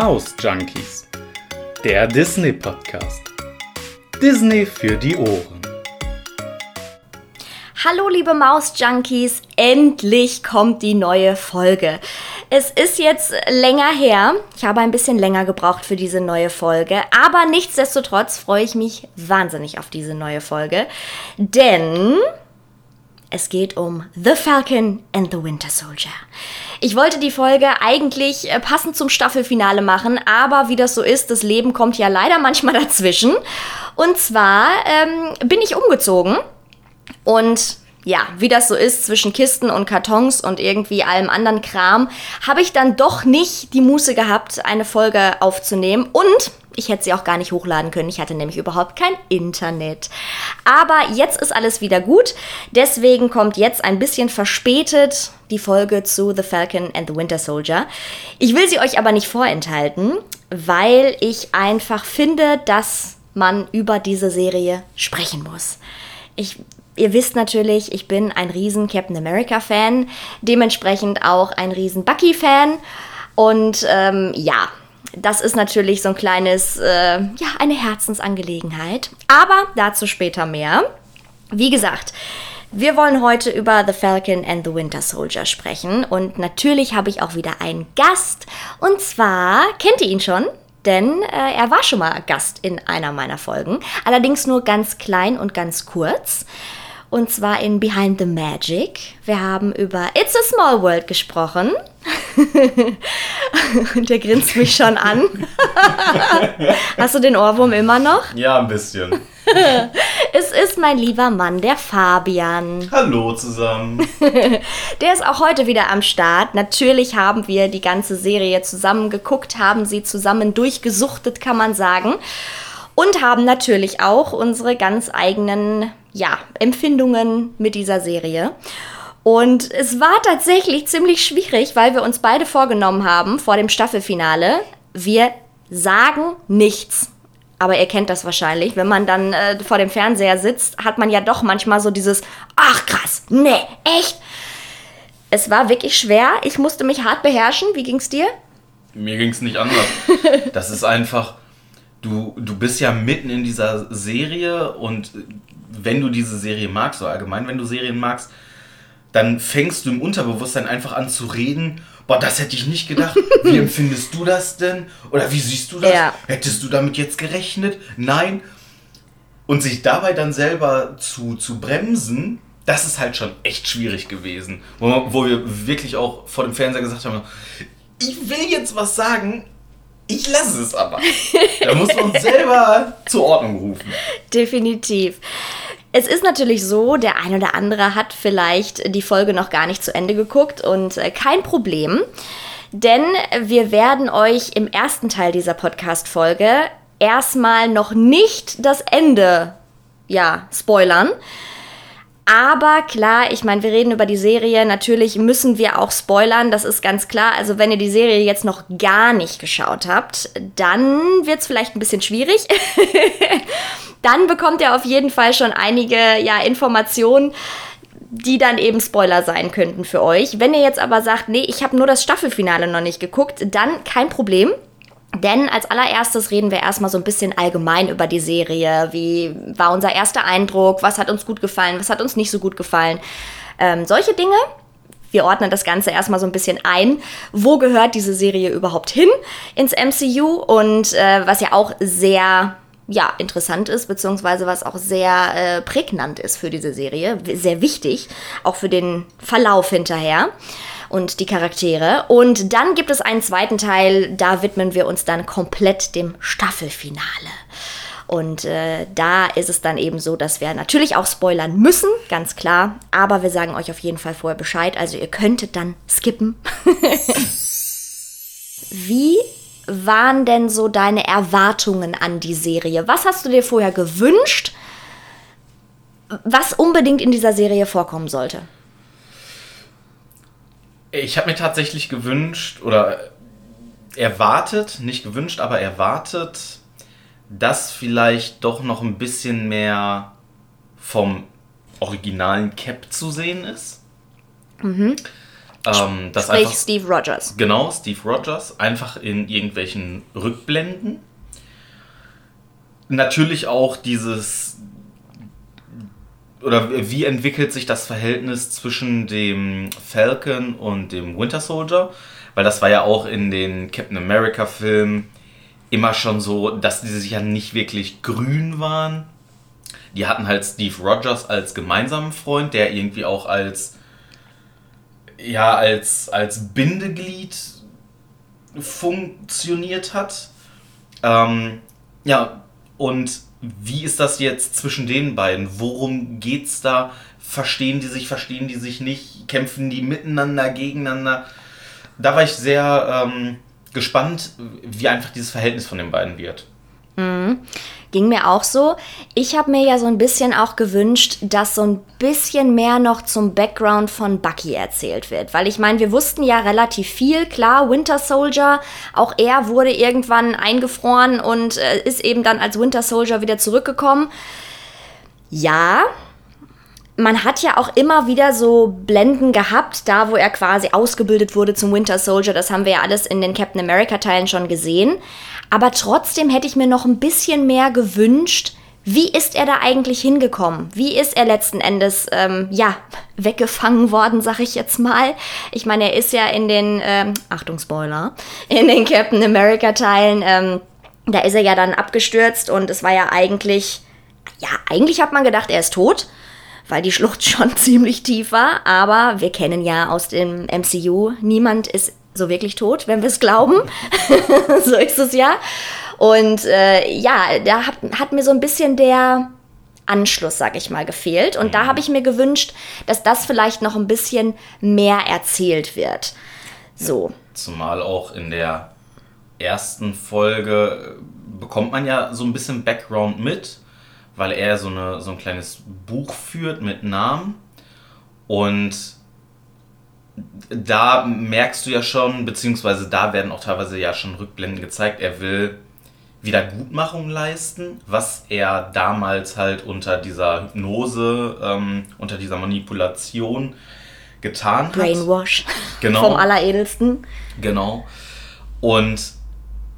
Maus Junkies, der Disney Podcast. Disney für die Ohren. Hallo liebe Maus Junkies, endlich kommt die neue Folge. Es ist jetzt länger her. Ich habe ein bisschen länger gebraucht für diese neue Folge. Aber nichtsdestotrotz freue ich mich wahnsinnig auf diese neue Folge. Denn es geht um The Falcon and the Winter Soldier. Ich wollte die Folge eigentlich äh, passend zum Staffelfinale machen, aber wie das so ist, das Leben kommt ja leider manchmal dazwischen. Und zwar ähm, bin ich umgezogen und ja, wie das so ist zwischen Kisten und Kartons und irgendwie allem anderen Kram, habe ich dann doch nicht die Muße gehabt, eine Folge aufzunehmen. Und ich hätte sie auch gar nicht hochladen können. Ich hatte nämlich überhaupt kein Internet. Aber jetzt ist alles wieder gut. Deswegen kommt jetzt ein bisschen verspätet die Folge zu The Falcon and the Winter Soldier. Ich will sie euch aber nicht vorenthalten, weil ich einfach finde, dass man über diese Serie sprechen muss. Ich Ihr wisst natürlich, ich bin ein riesen Captain America Fan, dementsprechend auch ein riesen Bucky Fan. Und ähm, ja, das ist natürlich so ein kleines, äh, ja, eine Herzensangelegenheit. Aber dazu später mehr. Wie gesagt, wir wollen heute über The Falcon and the Winter Soldier sprechen. Und natürlich habe ich auch wieder einen Gast. Und zwar, kennt ihr ihn schon? Denn äh, er war schon mal Gast in einer meiner Folgen. Allerdings nur ganz klein und ganz kurz und zwar in Behind the Magic. Wir haben über It's a Small World gesprochen. und der grinst mich schon an. Hast du den Ohrwurm immer noch? Ja, ein bisschen. es ist mein lieber Mann, der Fabian. Hallo zusammen. der ist auch heute wieder am Start. Natürlich haben wir die ganze Serie zusammen geguckt, haben sie zusammen durchgesuchtet, kann man sagen. Und haben natürlich auch unsere ganz eigenen ja, Empfindungen mit dieser Serie. Und es war tatsächlich ziemlich schwierig, weil wir uns beide vorgenommen haben vor dem Staffelfinale, wir sagen nichts. Aber ihr kennt das wahrscheinlich, wenn man dann äh, vor dem Fernseher sitzt, hat man ja doch manchmal so dieses, ach krass, nee, echt. Es war wirklich schwer. Ich musste mich hart beherrschen. Wie ging's dir? Mir ging's nicht anders. das ist einfach, du, du bist ja mitten in dieser Serie und wenn du diese Serie magst, so allgemein, wenn du Serien magst, dann fängst du im Unterbewusstsein einfach an zu reden. Boah, das hätte ich nicht gedacht. Wie empfindest du das denn? Oder wie siehst du das? Ja. Hättest du damit jetzt gerechnet? Nein. Und sich dabei dann selber zu, zu bremsen, das ist halt schon echt schwierig gewesen. Wo, wo wir wirklich auch vor dem Fernseher gesagt haben, ich will jetzt was sagen, ich lasse es aber. Da muss man uns selber zur Ordnung rufen. Definitiv. Es ist natürlich so, der ein oder andere hat vielleicht die Folge noch gar nicht zu Ende geguckt und äh, kein Problem, denn wir werden euch im ersten Teil dieser Podcast-Folge erstmal noch nicht das Ende, ja, spoilern. Aber klar, ich meine, wir reden über die Serie. Natürlich müssen wir auch spoilern, das ist ganz klar. Also wenn ihr die Serie jetzt noch gar nicht geschaut habt, dann wird es vielleicht ein bisschen schwierig. dann bekommt ihr auf jeden Fall schon einige ja, Informationen die dann eben Spoiler sein könnten für euch. Wenn ihr jetzt aber sagt, nee, ich habe nur das Staffelfinale noch nicht geguckt, dann kein Problem. Denn als allererstes reden wir erstmal so ein bisschen allgemein über die Serie. Wie war unser erster Eindruck? Was hat uns gut gefallen? Was hat uns nicht so gut gefallen? Ähm, solche Dinge. Wir ordnen das Ganze erstmal so ein bisschen ein. Wo gehört diese Serie überhaupt hin ins MCU? Und äh, was ja auch sehr ja, interessant ist, beziehungsweise was auch sehr äh, prägnant ist für diese Serie, sehr wichtig, auch für den Verlauf hinterher und die Charaktere. Und dann gibt es einen zweiten Teil, da widmen wir uns dann komplett dem Staffelfinale. Und äh, da ist es dann eben so, dass wir natürlich auch spoilern müssen, ganz klar. Aber wir sagen euch auf jeden Fall vorher Bescheid. Also ihr könntet dann skippen. Wie waren denn so deine Erwartungen an die Serie? Was hast du dir vorher gewünscht, was unbedingt in dieser Serie vorkommen sollte? Ich habe mir tatsächlich gewünscht oder erwartet, nicht gewünscht, aber erwartet, dass vielleicht doch noch ein bisschen mehr vom originalen Cap zu sehen ist. Mhm. Ähm, das Sprich einfach, Steve Rogers. Genau, Steve Rogers, einfach in irgendwelchen Rückblenden. Natürlich auch dieses, oder wie entwickelt sich das Verhältnis zwischen dem Falcon und dem Winter Soldier? Weil das war ja auch in den Captain America Filmen immer schon so, dass die sich ja nicht wirklich grün waren. Die hatten halt Steve Rogers als gemeinsamen Freund, der irgendwie auch als ja als als Bindeglied funktioniert hat. Ähm, ja, und wie ist das jetzt zwischen den beiden? Worum geht's da? Verstehen die sich, verstehen die sich nicht? Kämpfen die miteinander, gegeneinander? Da war ich sehr ähm, gespannt, wie einfach dieses Verhältnis von den beiden wird. Ging mir auch so. Ich habe mir ja so ein bisschen auch gewünscht, dass so ein bisschen mehr noch zum Background von Bucky erzählt wird. Weil ich meine, wir wussten ja relativ viel. Klar, Winter Soldier, auch er wurde irgendwann eingefroren und äh, ist eben dann als Winter Soldier wieder zurückgekommen. Ja, man hat ja auch immer wieder so Blenden gehabt, da wo er quasi ausgebildet wurde zum Winter Soldier. Das haben wir ja alles in den Captain America Teilen schon gesehen. Aber trotzdem hätte ich mir noch ein bisschen mehr gewünscht. Wie ist er da eigentlich hingekommen? Wie ist er letzten Endes, ähm, ja, weggefangen worden, sag ich jetzt mal? Ich meine, er ist ja in den, ähm, Achtung, Spoiler, in den Captain America Teilen, ähm, da ist er ja dann abgestürzt und es war ja eigentlich, ja, eigentlich hat man gedacht, er ist tot weil die Schlucht schon ziemlich tief war. Aber wir kennen ja aus dem MCU, niemand ist so wirklich tot, wenn wir es glauben. so ist es ja. Und äh, ja, da hat, hat mir so ein bisschen der Anschluss, sag ich mal, gefehlt. Und da habe ich mir gewünscht, dass das vielleicht noch ein bisschen mehr erzählt wird. So. Zumal auch in der ersten Folge bekommt man ja so ein bisschen Background mit weil er so, eine, so ein kleines Buch führt mit Namen. Und da merkst du ja schon, beziehungsweise da werden auch teilweise ja schon Rückblenden gezeigt, er will Wiedergutmachung leisten, was er damals halt unter dieser Hypnose, ähm, unter dieser Manipulation getan hat. Brainwash. Genau. Vom Alleredelsten. Genau. Und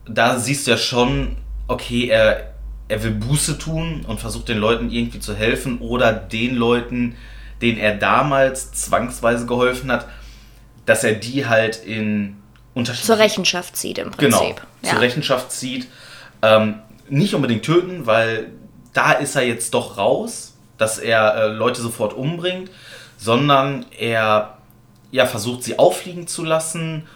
da siehst du ja schon, okay, er, er will Buße tun und versucht den Leuten irgendwie zu helfen oder den Leuten, denen er damals zwangsweise geholfen hat, dass er die halt in unterschiedliche Zur Rechenschaft zieht im genau, Prinzip. zur Rechenschaft zieht. Ähm, nicht unbedingt töten, weil da ist er jetzt doch raus, dass er äh, Leute sofort umbringt, sondern er ja, versucht sie auffliegen zu lassen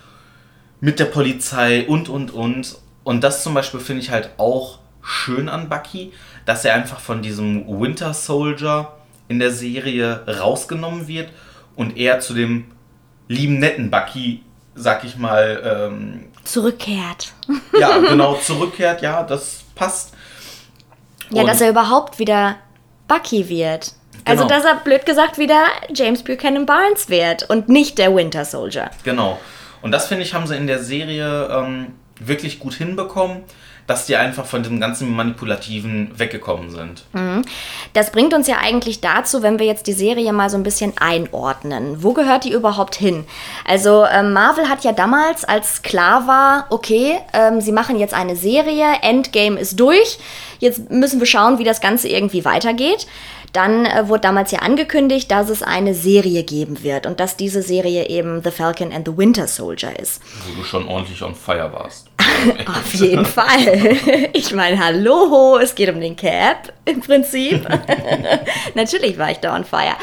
mit der Polizei und und und. Und das zum Beispiel finde ich halt auch schön an Bucky, dass er einfach von diesem Winter Soldier in der Serie rausgenommen wird und er zu dem lieben netten Bucky, sag ich mal, ähm, Zurückkehrt. ja, genau, zurückkehrt, ja, das passt. Ja, Und- dass er überhaupt wieder Bucky wird. Also, Genau. dass er blöd gesagt wieder James Buchanan Barnes wird und nicht der Winter Soldier. Genau. Und das finde ich, haben sie in der Serie ähm, wirklich gut hinbekommen, dass die einfach von dem ganzen Manipulativen weggekommen sind. Das bringt uns ja eigentlich dazu, wenn wir jetzt die Serie mal so ein bisschen einordnen. Wo gehört die überhaupt hin? Also ähm, Marvel hat ja damals, als klar war, okay, ähm, sie machen jetzt eine Serie, Endgame ist durch, jetzt müssen wir schauen, wie das Ganze irgendwie weitergeht. Dann äh, wurde damals ja angekündigt, dass es eine Serie geben wird und dass diese Serie eben The Falcon and the Winter Soldier ist. Wo du schon ordentlich on fire warst. Auf jeden Fall. Ich meine, hallo, es geht um den Cap im Prinzip. Natürlich war ich da on fire.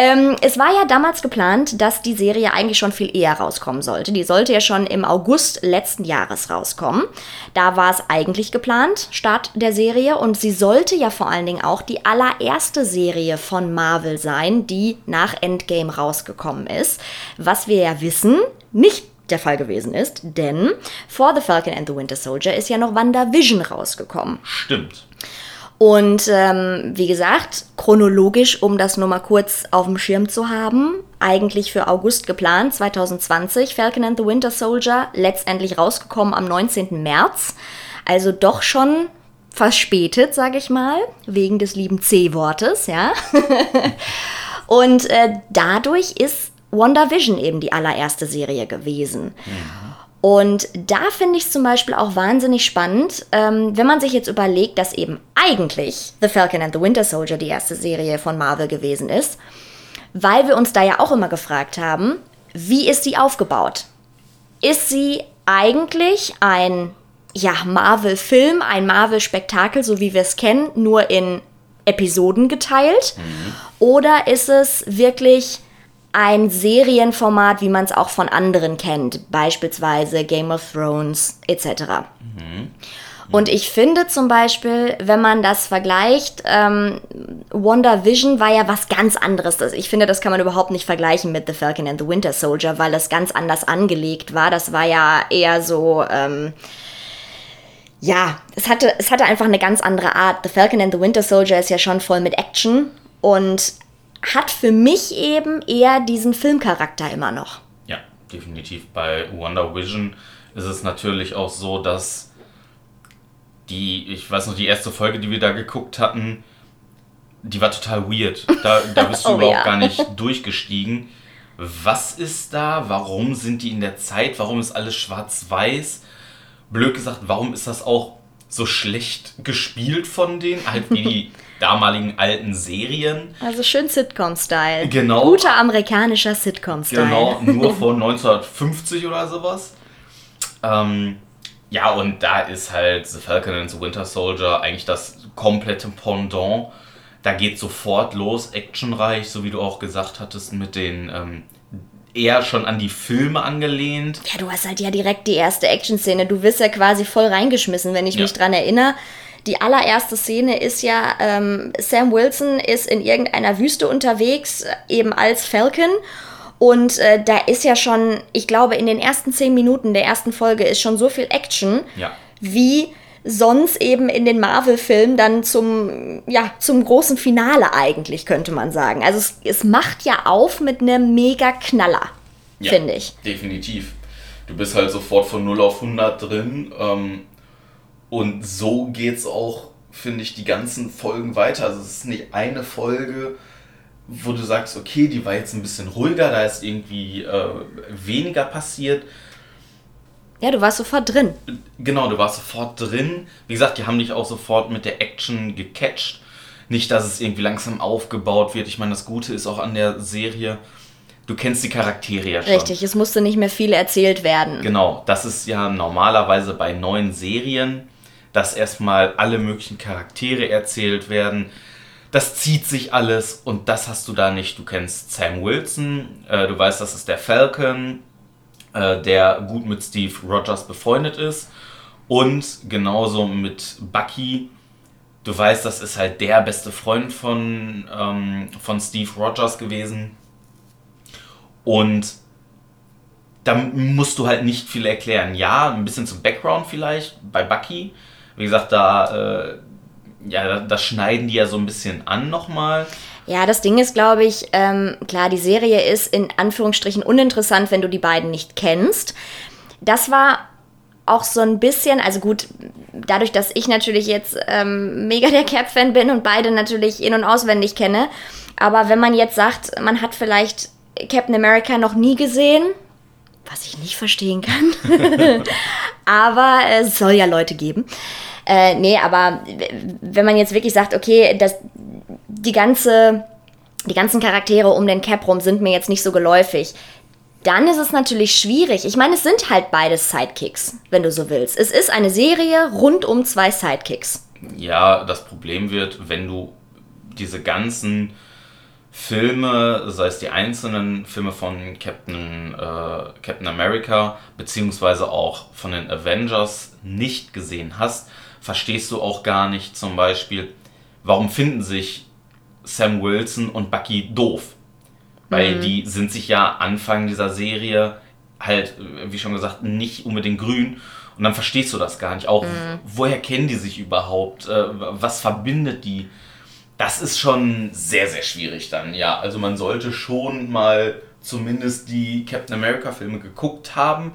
Ähm, es war ja damals geplant, dass die Serie eigentlich schon viel eher rauskommen sollte. Die sollte ja schon im August letzten Jahres rauskommen. Da war es eigentlich geplant, Start der Serie. Und sie sollte ja vor allen Dingen auch die allererste Serie von Marvel sein, die nach Endgame rausgekommen ist. Was wir ja wissen, nicht der Fall gewesen ist, denn vor The Falcon and the Winter Soldier ist ja noch WandaVision rausgekommen. Stimmt. Und ähm, wie gesagt, chronologisch, um das nur mal kurz auf dem Schirm zu haben, eigentlich für August geplant, 2020, Falcon and the Winter Soldier, letztendlich rausgekommen am 19. März. Also doch schon verspätet, sage ich mal, wegen des lieben C-Wortes, ja. Und äh, dadurch ist WandaVision eben die allererste Serie gewesen. Und da finde ich es zum Beispiel auch wahnsinnig spannend, ähm, wenn man sich jetzt überlegt, dass eben eigentlich The Falcon and the Winter Soldier die erste Serie von Marvel gewesen ist, weil wir uns da ja auch immer gefragt haben, wie ist sie aufgebaut? Ist sie eigentlich ein ja, Marvel-Film, ein Marvel-Spektakel, so wie wir es kennen, nur in Episoden geteilt? Oder ist es wirklich ein Serienformat, wie man es auch von anderen kennt, beispielsweise Game of Thrones etc. Und ich finde zum Beispiel, wenn man das vergleicht, ähm, WandaVision war ja was ganz anderes. Ich finde, das kann man überhaupt nicht vergleichen mit The Falcon and the Winter Soldier, weil das ganz anders angelegt war. Das war ja eher so, ähm, ja, es hatte, es hatte einfach eine ganz andere Art. The Falcon and the Winter Soldier ist ja schon voll mit Action und hat für mich eben eher diesen Filmcharakter immer noch. Ja, definitiv. Bei Wonder Vision ist es natürlich auch so, dass die, ich weiß noch, die erste Folge, die wir da geguckt hatten, die war total weird. Da, da bist du Oh, überhaupt ja. gar nicht durchgestiegen. Was ist da? Warum sind die in der Zeit? Warum ist alles schwarz-weiß? Blöd gesagt, warum ist das auch so schlecht gespielt von denen? Halt wie die damaligen alten Serien. Also schön Sitcom-Style. Genau. Guter amerikanischer Sitcom-Style. Genau, nur von 1950 oder sowas. Ähm, ja, und da ist halt The Falcon and the Winter Soldier eigentlich das komplette Pendant. Da geht sofort los, actionreich, so wie du auch gesagt hattest, mit den ähm, eher schon an die Filme angelehnt. Ja, du hast halt ja direkt die erste Action-Szene. Du wirst ja quasi voll reingeschmissen, wenn ich Ja. mich dran erinnere. Die allererste Szene ist ja, ähm, Sam Wilson ist in irgendeiner Wüste unterwegs, eben als Falcon. Und äh, da ist ja schon, ich glaube, in den ersten zehn Minuten der ersten Folge ist schon so viel Action, Ja. wie sonst eben in den Marvel-Filmen dann zum, ja, zum großen Finale eigentlich, könnte man sagen. Also es, es macht ja auf mit einem mega Knaller, Ja, finde ich. Definitiv. Du bist halt sofort von 0 auf 100 drin. Ähm, und so geht's auch, finde ich, die ganzen Folgen weiter. Also es ist nicht eine Folge, wo du sagst, okay, die war jetzt ein bisschen ruhiger, da ist irgendwie äh, weniger passiert. Ja, du warst sofort drin. Genau, du warst sofort drin. Wie gesagt, die haben dich auch sofort mit der Action gecatcht. Nicht, dass es irgendwie langsam aufgebaut wird. Ich meine, das Gute ist auch an der Serie, du kennst die Charaktere ja schon. Richtig, es musste nicht mehr viel erzählt werden. Genau, das ist ja normalerweise bei neuen Serien, dass erstmal alle möglichen Charaktere erzählt werden. Das zieht sich alles und das hast du da nicht. Du kennst Sam Wilson, äh, du weißt, das ist der Falcon, äh, der gut mit Steve Rogers befreundet ist und genauso mit Bucky. Du weißt, das ist halt der beste Freund von, ähm, von Steve Rogers gewesen. Und da musst du halt nicht viel erklären. Ja, ein bisschen zum Background vielleicht bei Bucky. Wie gesagt, da, äh, ja, das schneiden die ja so ein bisschen an nochmal. Ja, das Ding ist, glaube ich, ähm, klar, die Serie ist in Anführungsstrichen uninteressant, wenn du die beiden nicht kennst. Das war auch so ein bisschen, also gut, dadurch, dass ich natürlich jetzt ähm, mega der Cap-Fan bin und beide natürlich in- und auswendig kenne, aber wenn man jetzt sagt, man hat vielleicht Captain America noch nie gesehen, was ich nicht verstehen kann, aber es soll ja Leute geben. Äh, nee, aber wenn man jetzt wirklich sagt, okay, das, die ganze, die ganzen Charaktere um den Cap rum sind mir jetzt nicht so geläufig, dann ist es natürlich schwierig. Ich meine, es sind halt beides Sidekicks, wenn du so willst. Es ist eine Serie rund um zwei Sidekicks. Ja, das Problem wird, wenn du diese ganzen Filme, sei es die einzelnen Filme von Captain, äh, Captain America, beziehungsweise auch von den Avengers nicht gesehen hast, verstehst du auch gar nicht zum Beispiel, warum finden sich Sam Wilson und Bucky doof. Weil die sind sich ja Anfang dieser Serie halt, wie schon gesagt, nicht unbedingt grün. Und dann verstehst du das gar nicht. Auch woher kennen die sich überhaupt? Äh, was verbindet die? Das ist schon sehr, sehr schwierig dann, ja. Also man sollte schon mal zumindest die Captain America Filme geguckt haben,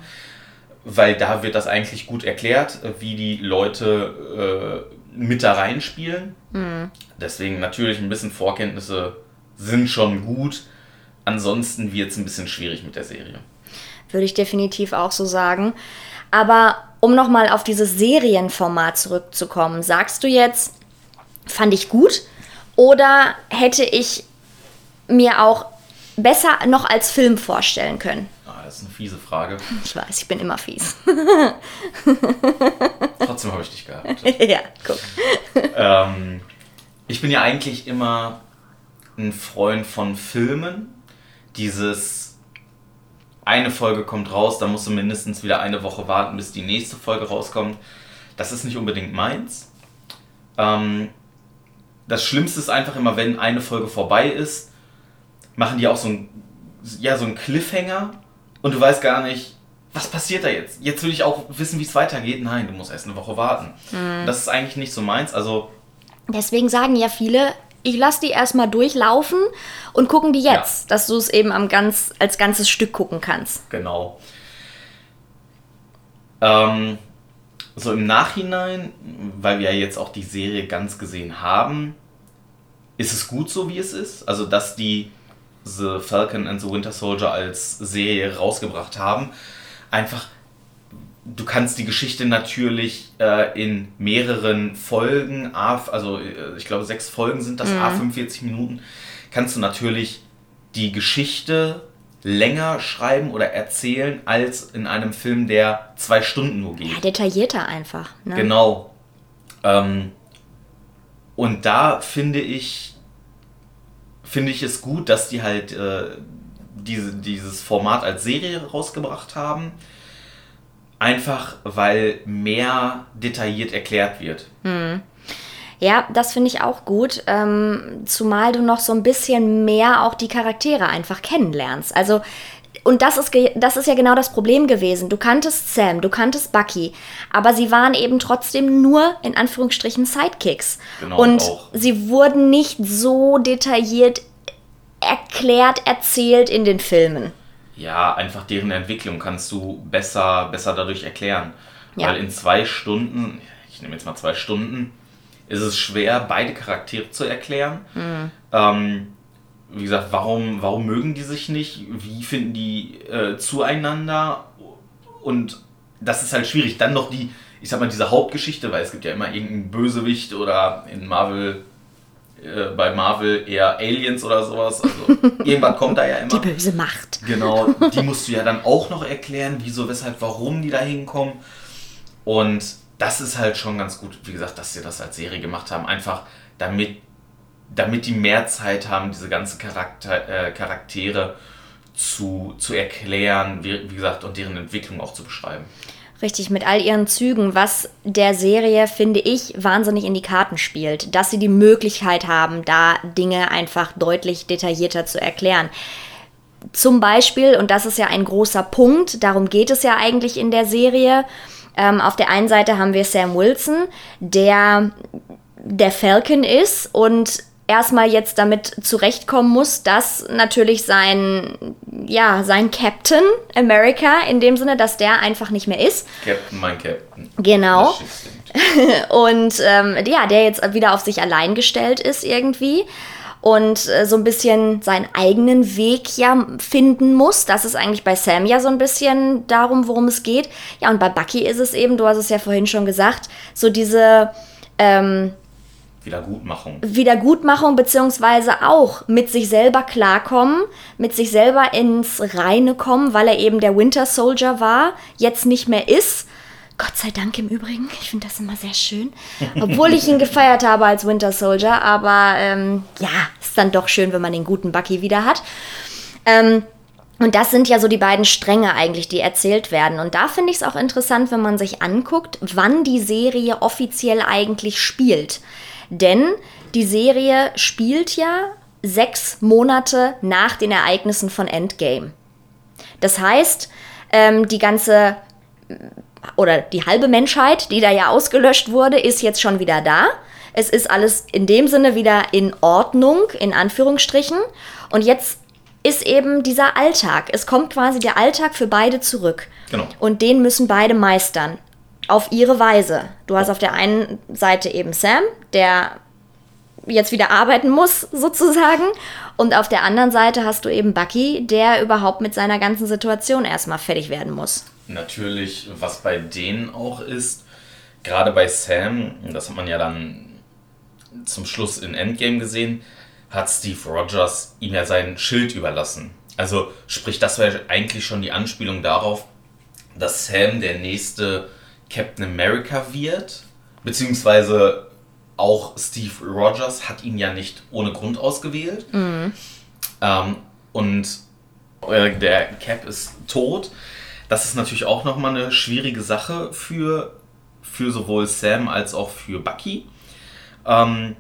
weil da wird das eigentlich gut erklärt, wie die Leute äh, mit da reinspielen. Deswegen natürlich ein bisschen Vorkenntnisse sind schon gut, ansonsten wird es ein bisschen schwierig mit der Serie. Würde ich definitiv auch so sagen. Aber um nochmal auf dieses Serienformat zurückzukommen, sagst du jetzt, fand ich gut oder hätte ich mir auch besser noch als Film vorstellen können? Ah, das ist eine fiese Frage. Ich weiß, ich bin immer fies. Trotzdem habe ich dich gehabt. ja, guck. ähm, ich bin ja eigentlich immer ein Freund von Filmen. Dieses eine Folge kommt raus, da musst du mindestens wieder eine Woche warten, bis die nächste Folge rauskommt. Das ist nicht unbedingt meins. Ähm, das Schlimmste ist einfach immer, wenn eine Folge vorbei ist, machen die auch so ein, ja, so einen Cliffhanger und du weißt gar nicht, was passiert da jetzt? Jetzt will ich auch wissen, wie es weitergeht. Nein, du musst erst eine Woche warten. Mhm. Das ist eigentlich nicht so meins. Also Deswegen sagen ja viele, ich lasse die erstmal durchlaufen und gucken die jetzt, ja. dass du es eben am ganz, als ganzes Stück gucken kannst. Genau. Ähm, so im Nachhinein, weil wir ja jetzt auch die Serie ganz gesehen haben, ist es gut so, wie es ist. Also, dass die The Falcon and the Winter Soldier als Serie rausgebracht haben. Einfach, du kannst die Geschichte natürlich äh, in mehreren Folgen, also äh, ich glaube sechs Folgen sind das, mhm. a 45 Minuten, kannst du natürlich die Geschichte länger schreiben oder erzählen als in einem Film, der zwei Stunden nur geht. Ja, detaillierter einfach. Ne? Genau. Ähm, und da finde ich, finde ich es gut, dass die halt äh, diese, dieses Format als Serie rausgebracht haben einfach weil mehr detailliert erklärt wird. Hm. Ja, das finde ich auch gut, ähm, zumal du noch so ein bisschen mehr auch die Charaktere einfach kennenlernst. Also und das ist, das ist ja genau das Problem gewesen. Du kanntest Sam, du kanntest Bucky, aber sie waren eben trotzdem nur in Anführungsstrichen Sidekicks. Genau, und auch. sie wurden nicht so detailliert erklärt, erzählt in den Filmen ja, einfach deren Entwicklung kannst du besser, besser dadurch erklären. Ja. Weil in zwei Stunden, ich nehme jetzt mal zwei Stunden, ist es schwer, beide Charaktere zu erklären. Mhm. Ähm, wie gesagt, warum, warum mögen die sich nicht? Wie finden die äh, zueinander? Und das ist halt schwierig. Dann noch die, ich sag mal, diese Hauptgeschichte, weil es gibt ja immer irgendeinen Bösewicht oder in Marvel äh, bei Marvel eher Aliens oder sowas. Also irgendwann kommt da ja immer. Die böse Macht. Genau, die musst du ja dann auch noch erklären, wieso, weshalb, warum die da hinkommen. Und das ist halt schon ganz gut, wie gesagt, dass sie das als Serie gemacht haben. Einfach damit, damit die mehr Zeit haben, diese ganzen Charakter, äh, Charaktere zu, zu erklären, wie, wie gesagt, und deren Entwicklung auch zu beschreiben. Richtig, mit all ihren Zügen, was der Serie, finde ich, wahnsinnig in die Karten spielt. Dass sie die Möglichkeit haben, da Dinge einfach deutlich detaillierter zu erklären. Zum Beispiel, und das ist ja ein großer Punkt, darum geht es ja eigentlich in der Serie. Ähm, auf der einen Seite haben wir Sam Wilson, der der Falcon ist und erstmal jetzt damit zurechtkommen muss, dass natürlich sein, ja, sein Captain America, in dem Sinne, dass der einfach nicht mehr ist. Captain, mein Captain. Genau. Und ähm, ja, der jetzt wieder auf sich allein gestellt ist irgendwie und äh, so ein bisschen seinen eigenen Weg ja finden muss. Das ist eigentlich bei Sam ja so ein bisschen darum, worum es geht. Ja, und bei Bucky ist es eben, du hast es ja vorhin schon gesagt, so diese ähm, Wiedergutmachung. Wiedergutmachung, beziehungsweise auch mit sich selber klarkommen, mit sich selber ins Reine kommen, weil er eben der Winter Soldier war, jetzt nicht mehr ist. Gott sei Dank im Übrigen. Ich finde das immer sehr schön. Obwohl ich ihn gefeiert habe als Winter Soldier. Aber ähm, ja, ist dann doch schön, wenn man den guten Bucky wieder hat. Ähm, und das sind ja so die beiden Stränge eigentlich, die erzählt werden. Und da finde ich es auch interessant, wenn man sich anguckt, wann die Serie offiziell eigentlich spielt. Denn die Serie spielt ja sechs Monate nach den Ereignissen von Endgame. Das heißt, ähm, die ganze oder die halbe Menschheit, die da ja ausgelöscht wurde, ist jetzt schon wieder da. Es ist alles in dem Sinne wieder in Ordnung, in Anführungsstrichen. Und jetzt ist eben dieser Alltag. Es kommt quasi der Alltag für beide zurück. Genau. Und den müssen beide meistern auf ihre Weise. Du hast auf der einen Seite eben Sam, der jetzt wieder arbeiten muss, sozusagen. Und auf der anderen Seite hast du eben Bucky, der überhaupt mit seiner ganzen Situation erstmal fertig werden muss. Natürlich, was bei denen auch ist, gerade bei Sam, das hat man ja dann zum Schluss in Endgame gesehen, hat Steve Rogers ihm ja sein Schild überlassen. Also sprich, das wäre eigentlich schon die Anspielung darauf, dass Sam der nächste Captain America wird, beziehungsweise auch Steve Rogers hat ihn ja nicht ohne Grund ausgewählt. Mhm. Ähm, und äh, der Cap ist tot. Das ist natürlich auch nochmal eine schwierige Sache für, für sowohl Sam als auch für Bucky. Ähm,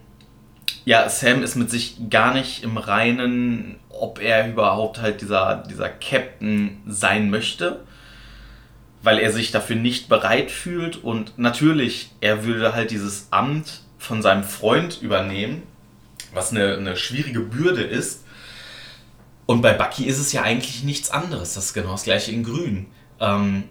ja, Sam ist mit sich gar nicht im Reinen, ob er überhaupt halt dieser, dieser Captain sein möchte, weil er sich dafür nicht bereit fühlt und natürlich, er würde halt dieses Amt von seinem Freund übernehmen, was eine, eine schwierige Bürde ist. Und bei Bucky ist es ja eigentlich nichts anderes, das ist genau das gleiche in Grün. Ähm,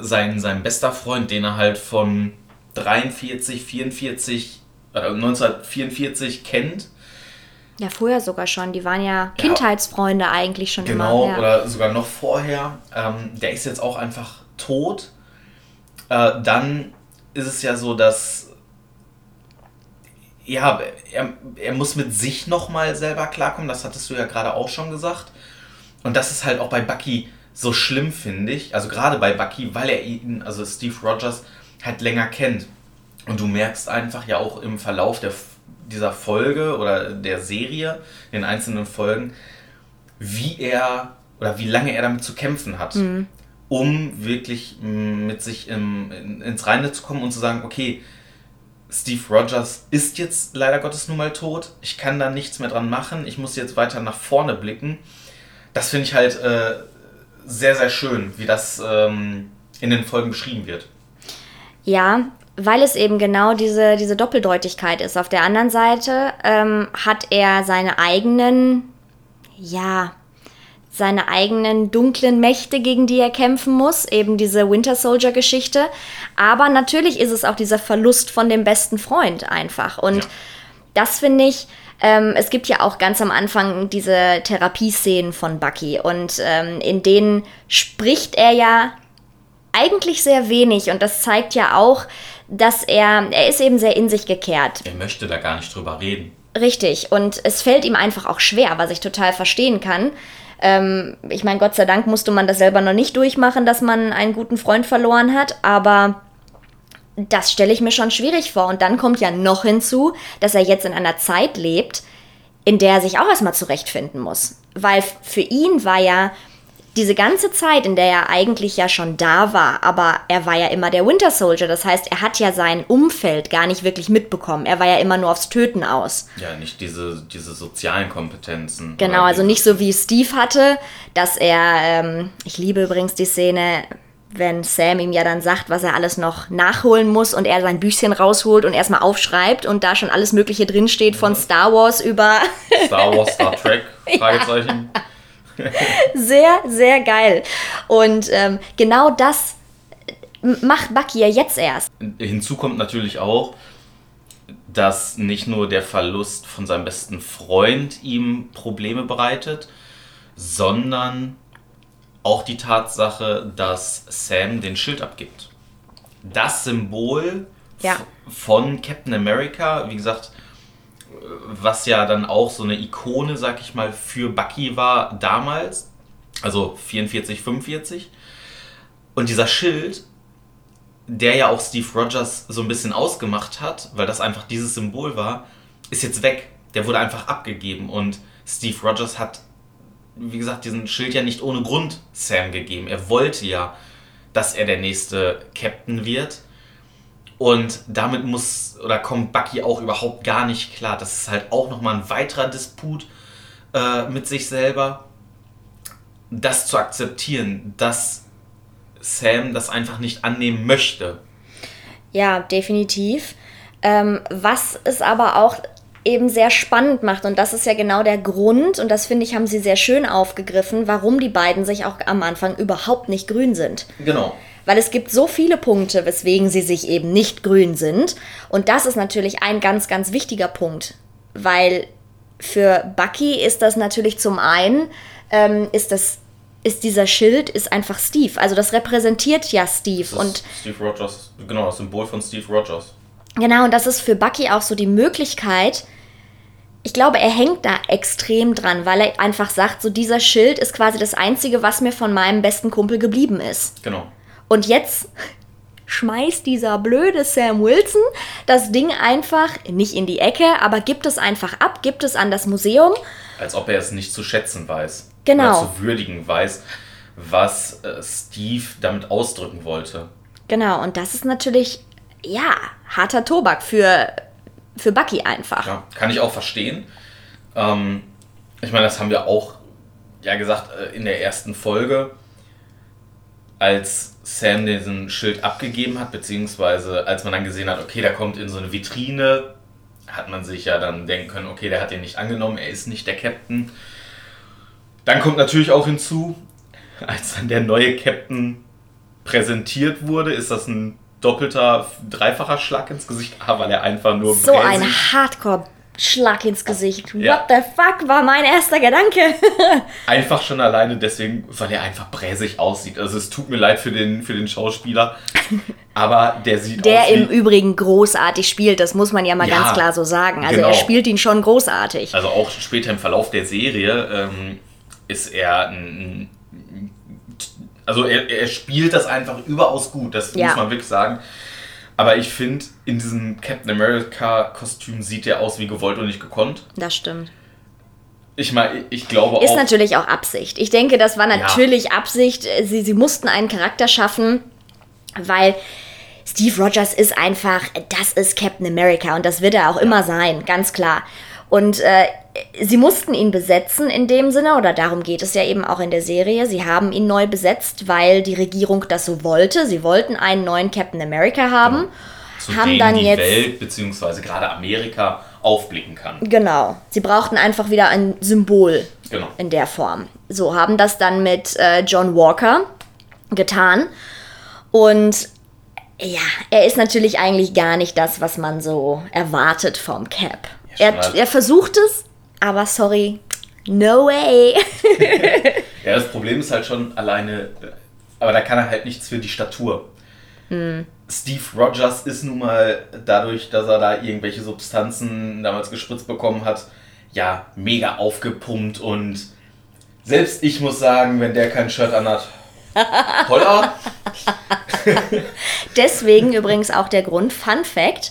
sein, sein bester Freund, den er halt von 43, 44 1944 kennt. Ja, vorher sogar schon. Die waren ja Kindheitsfreunde ja, eigentlich schon genau, immer. Genau, oder sogar noch vorher. Ähm, der ist jetzt auch einfach tot. Äh, dann ist es ja so, dass ja, er, er muss mit sich nochmal selber klarkommen. Das hattest du ja gerade auch schon gesagt. Und das ist halt auch bei Bucky so schlimm, finde ich. Also gerade bei Bucky, weil er ihn, also Steve Rogers, halt länger kennt. Und du merkst einfach ja auch im Verlauf der, dieser Folge oder der Serie, den einzelnen Folgen, wie er oder wie lange er damit zu kämpfen hat, mhm. um wirklich mit sich im, in, ins Reine zu kommen und zu sagen, okay, Steve Rogers ist jetzt leider Gottes nun mal tot, ich kann da nichts mehr dran machen, ich muss jetzt weiter nach vorne blicken. Das finde ich halt äh, sehr, sehr schön, wie das ähm, in den Folgen beschrieben wird. Ja, weil es eben genau diese, diese Doppeldeutigkeit ist. Auf der anderen Seite ähm, hat er seine eigenen, ja, seine eigenen dunklen Mächte, gegen die er kämpfen muss, eben diese Winter Soldier Geschichte. Aber natürlich ist es auch dieser Verlust von dem besten Freund einfach. Und ja. das finde ich, ähm, es gibt ja auch ganz am Anfang diese Therapieszenen von Bucky und ähm, in denen spricht er ja eigentlich sehr wenig und das zeigt ja auch, dass er, er ist eben sehr in sich gekehrt. Er möchte da gar nicht drüber reden. Richtig, und es fällt ihm einfach auch schwer, was ich total verstehen kann. Ähm, ich meine, Gott sei Dank musste man das selber noch nicht durchmachen, dass man einen guten Freund verloren hat, aber das stelle ich mir schon schwierig vor. Und dann kommt ja noch hinzu, dass er jetzt in einer Zeit lebt, in der er sich auch erstmal zurechtfinden muss. Weil für ihn war ja diese ganze Zeit, in der er eigentlich ja schon da war, aber er war ja immer der Winter Soldier, das heißt, er hat ja sein Umfeld gar nicht wirklich mitbekommen. Er war ja immer nur aufs Töten aus. Ja, nicht diese, diese sozialen Kompetenzen. Genau, also nicht so wie Steve hatte, dass er, ähm, ich liebe übrigens die Szene, wenn Sam ihm ja dann sagt, was er alles noch nachholen muss und er sein Büchchen rausholt und erstmal aufschreibt und da schon alles Mögliche drinsteht von Star Wars über. Star Wars, Star Trek, Fragezeichen. Ja. sehr, sehr geil. Und ähm, genau das macht Bucky ja jetzt erst. Hinzu kommt natürlich auch, dass nicht nur der Verlust von seinem besten Freund ihm Probleme bereitet, sondern auch die Tatsache, dass Sam den Schild abgibt. Das Symbol ja. von Captain America, wie gesagt, was ja dann auch so eine Ikone, sag ich mal, für Bucky war damals, also 44, 45. Und dieser Schild, der ja auch Steve Rogers so ein bisschen ausgemacht hat, weil das einfach dieses Symbol war, ist jetzt weg. Der wurde einfach abgegeben und Steve Rogers hat, wie gesagt, diesen Schild ja nicht ohne Grund Sam gegeben. Er wollte ja, dass er der nächste Captain wird. Und damit muss oder kommt Bucky auch überhaupt gar nicht klar. Das ist halt auch nochmal ein weiterer Disput äh, mit sich selber. Das zu akzeptieren, dass Sam das einfach nicht annehmen möchte. Ja, definitiv. Ähm, was es aber auch eben sehr spannend macht. Und das ist ja genau der Grund, und das finde ich, haben sie sehr schön aufgegriffen, warum die beiden sich auch am Anfang überhaupt nicht grün sind. Genau weil es gibt so viele Punkte, weswegen sie sich eben nicht grün sind. Und das ist natürlich ein ganz, ganz wichtiger Punkt, weil für Bucky ist das natürlich zum einen, ähm, ist das ist dieser Schild ist einfach Steve. Also das repräsentiert ja Steve. Das und Steve Rogers, genau, das Symbol von Steve Rogers. Genau, und das ist für Bucky auch so die Möglichkeit, ich glaube, er hängt da extrem dran, weil er einfach sagt, so dieser Schild ist quasi das Einzige, was mir von meinem besten Kumpel geblieben ist. Genau. Und jetzt schmeißt dieser blöde Sam Wilson das Ding einfach nicht in die Ecke, aber gibt es einfach ab, gibt es an das Museum. Als ob er es nicht zu schätzen weiß. Genau. Oder zu würdigen weiß, was äh, Steve damit ausdrücken wollte. Genau, und das ist natürlich, ja, harter Tobak für, für Bucky einfach. Ja, kann ich auch verstehen. Ähm, ich meine, das haben wir auch ja gesagt äh, in der ersten Folge, als Sam diesen Schild abgegeben hat, beziehungsweise als man dann gesehen hat, okay, der kommt in so eine Vitrine, hat man sich ja dann denken können, okay, der hat den nicht angenommen, er ist nicht der Captain. Dann kommt natürlich auch hinzu, als dann der neue Captain präsentiert wurde, ist das ein doppelter, dreifacher Schlag ins Gesicht, ah, weil er einfach nur so ein Hardcore Schlag ins Gesicht. Ja. What the fuck war mein erster Gedanke. einfach schon alleine deswegen, weil er einfach bräsig aussieht. Also es tut mir leid für den, für den Schauspieler, aber der sieht der aus. Der im Übrigen großartig spielt, das muss man ja mal ja, ganz klar so sagen. Also genau. er spielt ihn schon großartig. Also auch später im Verlauf der Serie ähm, ist er ein, also er, er spielt das einfach überaus gut, das ja. muss man wirklich sagen. Aber ich finde, in diesem Captain America-Kostüm sieht er aus wie gewollt und nicht gekonnt. Das stimmt. Ich meine, ich glaube auch. Ist natürlich auch Absicht. Ich denke, das war natürlich ja. Absicht. Sie, sie mussten einen Charakter schaffen, weil Steve Rogers ist einfach, das ist Captain America und das wird er auch ja. immer sein, ganz klar. Und äh, sie mussten ihn besetzen in dem Sinne, oder darum geht es ja eben auch in der Serie. Sie haben ihn neu besetzt, weil die Regierung das so wollte. Sie wollten einen neuen Captain America haben. Genau. Haben dann die jetzt, Welt bzw. gerade Amerika aufblicken kann. Genau. Sie brauchten einfach wieder ein Symbol genau. in der Form. So haben das dann mit äh, John Walker getan. Und ja, er ist natürlich eigentlich gar nicht das, was man so erwartet vom Cap. Er, er versucht es, aber sorry, no way. ja, das Problem ist halt schon alleine, aber da kann er halt nichts für die Statur. Mhm. Steve Rogers ist nun mal dadurch, dass er da irgendwelche Substanzen damals gespritzt bekommen hat, ja, mega aufgepumpt und selbst ich muss sagen, wenn der kein Shirt anhat, Holla! Deswegen übrigens auch der Grund, Fun Fact,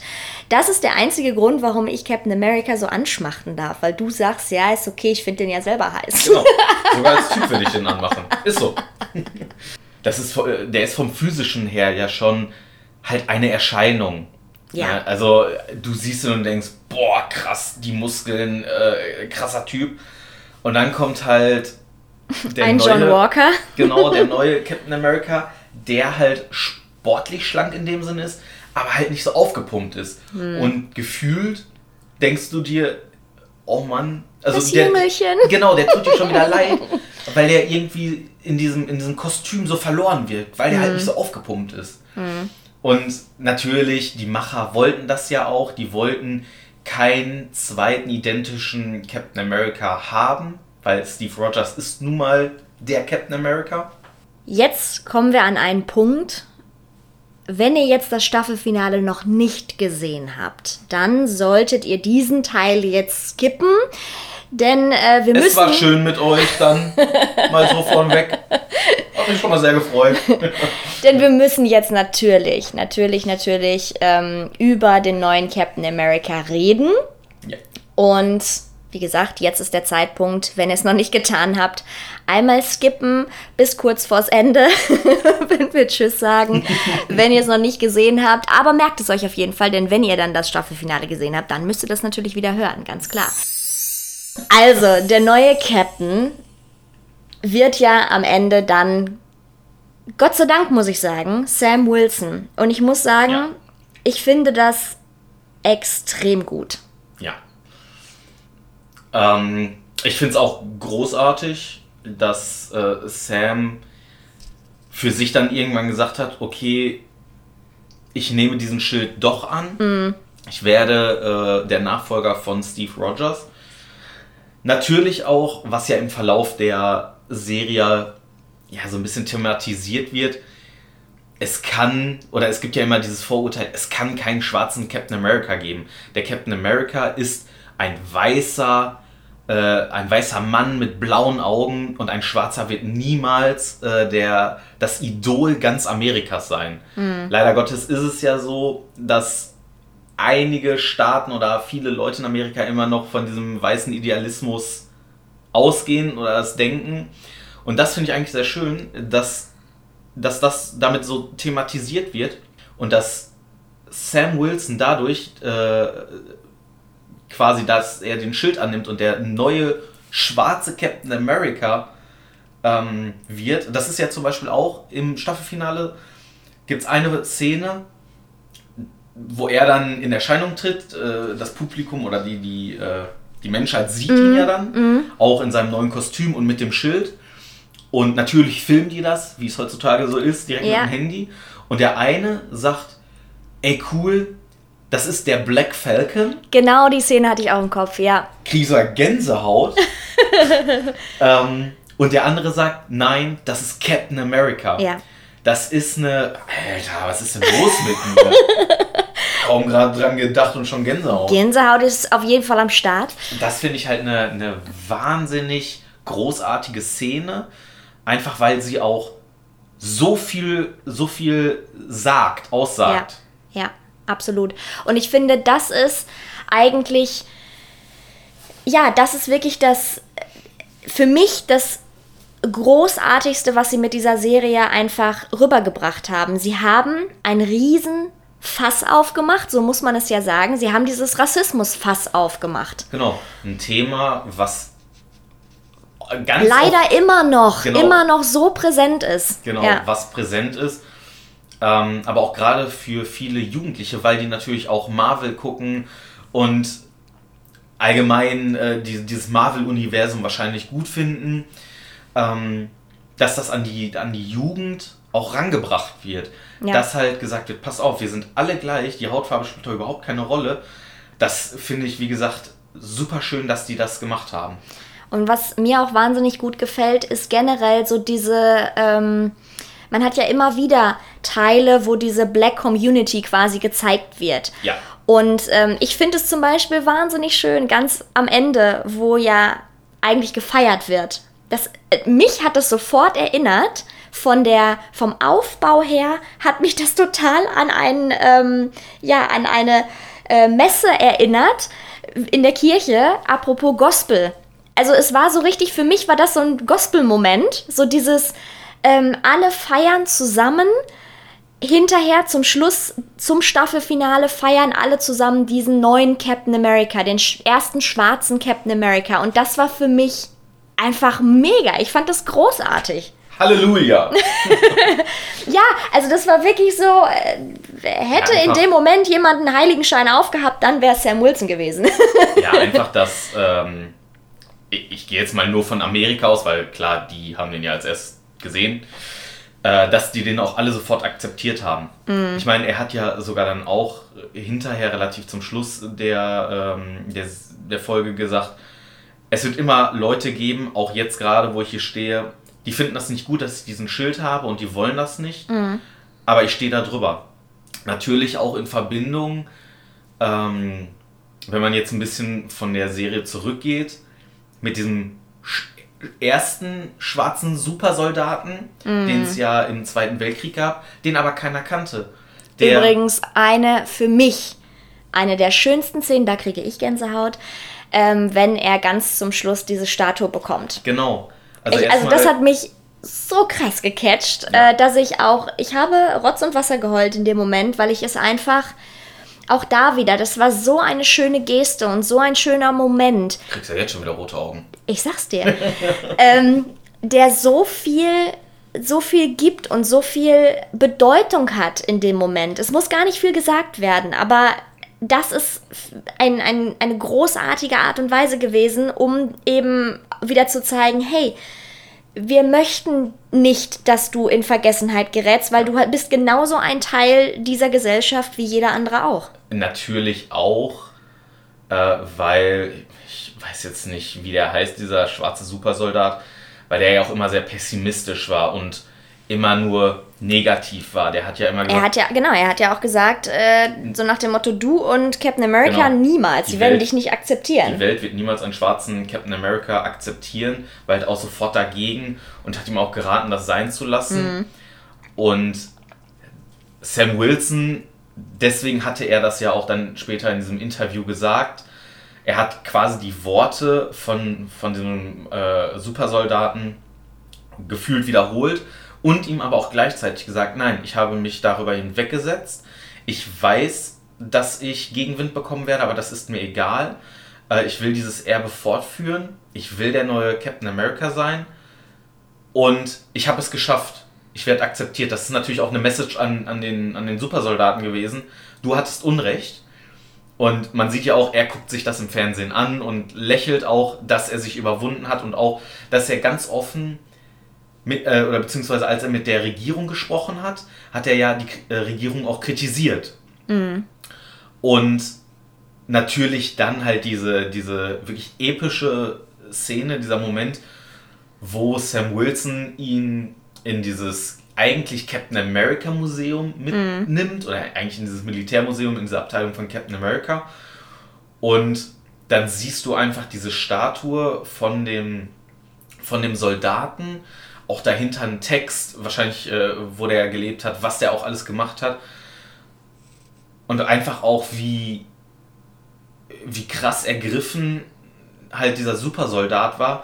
das ist der einzige Grund, warum ich Captain America so anschmachten darf, weil du sagst, ja, ist okay, ich finde den ja selber heiß. Genau. Sogar als Typ würde ich den anmachen. Ist so. Das ist, der ist vom physischen her ja schon halt eine Erscheinung. Ja. ja also du siehst ihn und denkst, boah, krass, die Muskeln, äh, krasser Typ. Und dann kommt halt der Ein neue, John Walker. Genau, der neue Captain America, der halt sportlich schlank in dem Sinne ist, aber halt nicht so aufgepumpt ist. Hm. Und gefühlt denkst du dir, oh Mann, also das der, genau, der tut dir schon wieder leid, weil der irgendwie in diesem, in diesem Kostüm so verloren wirkt, weil der halt hm. halt nicht so aufgepumpt ist. Hm. Und natürlich, die Macher wollten das ja auch, die wollten keinen zweiten identischen Captain America haben, weil Steve Rogers ist nun mal der Captain America. Jetzt kommen wir an einen Punkt, wenn ihr jetzt das Staffelfinale noch nicht gesehen habt, dann solltet ihr diesen Teil jetzt skippen. Denn äh, wir müssen. Es war schön mit euch dann. mal so vornweg. Hat mich schon mal sehr gefreut. denn wir müssen jetzt natürlich, natürlich, natürlich ähm, über den neuen Captain America reden. Ja. Und wie gesagt, jetzt ist der Zeitpunkt, wenn ihr es noch nicht getan habt, einmal skippen bis kurz vors Ende, wenn wir Tschüss sagen, wenn ihr es noch nicht gesehen habt. Aber merkt es euch auf jeden Fall, denn wenn ihr dann das Staffelfinale gesehen habt, dann müsst ihr das natürlich wieder hören, ganz klar. Also, der neue Captain wird ja am Ende dann, Gott sei Dank muss ich sagen, Sam Wilson. Und ich muss sagen, ja. ich finde das extrem gut. Ähm, ich finde es auch großartig, dass äh, Sam für sich dann irgendwann gesagt hat, okay, ich nehme diesen Schild doch an. Mhm. Ich werde äh, der Nachfolger von Steve Rogers. Natürlich auch, was ja im Verlauf der Serie ja so ein bisschen thematisiert wird, es kann, oder es gibt ja immer dieses Vorurteil, es kann keinen schwarzen Captain America geben. Der Captain America ist ein weißer, äh, ein weißer Mann mit blauen Augen und ein Schwarzer wird niemals äh, der, das Idol ganz Amerikas sein. Mhm. Leider Gottes ist es ja so, dass einige Staaten oder viele Leute in Amerika immer noch von diesem weißen Idealismus ausgehen oder das denken. Und das finde ich eigentlich sehr schön, dass, dass das damit so thematisiert wird und dass Sam Wilson dadurch äh, quasi, dass er den Schild annimmt und der neue schwarze Captain America ähm, wird. Das ist ja zum Beispiel auch im Staffelfinale gibt es eine Szene, wo er dann in Erscheinung tritt, äh, das Publikum oder die, die, äh, die Menschheit sieht mm, ihn ja dann, mm. auch in seinem neuen Kostüm und mit dem Schild. Und natürlich filmen die das, wie es heutzutage so ist, direkt ja. mit dem Handy. Und der eine sagt, ey cool, das ist der Black Falcon. Genau die Szene hatte ich auch im Kopf, ja. Krieger Gänsehaut. ähm, und der andere sagt, nein, das ist Captain America. Ja. Das ist eine. Alter, was ist denn los mit mir? Kaum gerade dran gedacht und schon Gänsehaut. Gänsehaut ist auf jeden Fall am Start. Das finde ich halt eine, eine wahnsinnig großartige Szene. Einfach weil sie auch so viel, so viel sagt, aussagt. Ja, ja absolut. Und ich finde, das ist eigentlich, ja, das ist wirklich das, für mich das Großartigste, was sie mit dieser Serie einfach rübergebracht haben. Sie haben ein riesen Fass aufgemacht, so muss man es ja sagen. Sie haben dieses Rassismus-Fass aufgemacht. Genau, ein Thema, was ganz leider immer noch, genau, immer noch so präsent ist. Genau, ja. was präsent ist. Ähm, aber auch gerade für viele Jugendliche, weil die natürlich auch Marvel gucken und allgemein äh, die, dieses Marvel-Universum wahrscheinlich gut finden, ähm, dass das an die, an die Jugend auch rangebracht wird. Ja. Dass halt gesagt wird, pass auf, wir sind alle gleich, die Hautfarbe spielt da überhaupt keine Rolle. Das finde ich, wie gesagt, super schön, dass die das gemacht haben. Und was mir auch wahnsinnig gut gefällt, ist generell so diese, ähm, man hat ja immer wieder Teile, wo diese Black Community quasi gezeigt wird. Ja. Und ähm, ich finde es zum Beispiel wahnsinnig schön, ganz am Ende, wo ja eigentlich gefeiert wird. Das, äh, mich hat es sofort erinnert, von der, vom Aufbau her hat mich das total an, ein, ähm, ja, an eine äh, Messe erinnert in der Kirche, apropos Gospel. Also es war so richtig, für mich war das so ein Gospel-Moment, so dieses, ähm, alle feiern zusammen, hinterher zum Schluss, zum Staffelfinale feiern alle zusammen diesen neuen Captain America, den ersten schwarzen Captain America. Und das war für mich einfach mega. Ich fand das großartig. Halleluja! ja, also das war wirklich so, äh, hätte ja, in dem Moment jemand einen Heiligenschein aufgehabt, dann wäre es Sam Wilson gewesen. ja, einfach das, ähm, ich, ich gehe jetzt mal nur von Amerika aus, weil klar, die haben den ja als erst gesehen, äh, dass die den auch alle sofort akzeptiert haben. Mm. Ich meine, er hat ja sogar dann auch hinterher relativ zum Schluss der, ähm, der, der Folge gesagt, es wird immer Leute geben, auch jetzt gerade, wo ich hier stehe, die finden das nicht gut, dass ich diesen Schild habe und die wollen das nicht. Mhm. Aber ich stehe da drüber. Natürlich auch in Verbindung, ähm, wenn man jetzt ein bisschen von der Serie zurückgeht, mit diesem ersten schwarzen Supersoldaten, mhm. den es ja im Zweiten Weltkrieg gab, den aber keiner kannte. Der Übrigens eine für mich eine der schönsten Szenen, da kriege ich Gänsehaut, ähm, wenn er ganz zum Schluss diese Statue bekommt. Genau. Also, ich, also das hat mich so krass gecatcht, ja. äh, dass ich auch, ich habe Rotz und Wasser geheult in dem Moment, weil ich es einfach, auch da wieder, das war so eine schöne Geste und so ein schöner Moment. Du kriegst ja jetzt schon wieder rote Augen. Ich sag's dir. ähm, der so viel so viel gibt und so viel Bedeutung hat in dem Moment. Es muss gar nicht viel gesagt werden, aber das ist ein, ein, eine großartige Art und Weise gewesen, um eben wieder zu zeigen, hey, wir möchten nicht, dass du in Vergessenheit gerätst, weil du bist genauso ein Teil dieser Gesellschaft wie jeder andere auch. Natürlich auch, äh, weil weiß jetzt nicht, wie der heißt, dieser schwarze Supersoldat, weil der ja auch immer sehr pessimistisch war und immer nur negativ war. Der hat ja immer gesagt, Er hat ja, genau, er hat ja auch gesagt, äh, so nach dem Motto, du und Captain America genau. niemals, die, die werden dich nicht akzeptieren. Die Welt wird niemals einen schwarzen Captain America akzeptieren, weil halt auch sofort dagegen und hat ihm auch geraten, das sein zu lassen. Mhm. Und Sam Wilson, deswegen hatte er das ja auch dann später in diesem Interview gesagt, er hat quasi die Worte von, von diesem äh, Supersoldaten gefühlt wiederholt und ihm aber auch gleichzeitig gesagt, nein, ich habe mich darüber hinweggesetzt. Ich weiß, dass ich Gegenwind bekommen werde, aber das ist mir egal. Äh, ich will dieses Erbe fortführen. Ich will der neue Captain America sein. Und ich habe es geschafft. Ich werde akzeptiert. Das ist natürlich auch eine Message an, an, den, an den Supersoldaten gewesen. Du hattest Unrecht. Und man sieht ja auch, er guckt sich das im Fernsehen an und lächelt auch, dass er sich überwunden hat und auch, dass er ganz offen mit, äh, oder beziehungsweise als er mit der Regierung gesprochen hat, hat er ja die äh, Regierung auch kritisiert. Mhm. Und natürlich dann halt diese, diese wirklich epische Szene, dieser Moment, wo Sam Wilson ihn in dieses eigentlich Captain America Museum mitnimmt, mhm. oder eigentlich in dieses Militärmuseum, in dieser Abteilung von Captain America. Und dann siehst du einfach diese Statue von dem, von dem Soldaten, auch dahinter ein Text, wahrscheinlich, äh, wo der gelebt hat, was der auch alles gemacht hat. Und einfach auch, wie, wie krass ergriffen halt dieser Supersoldat war,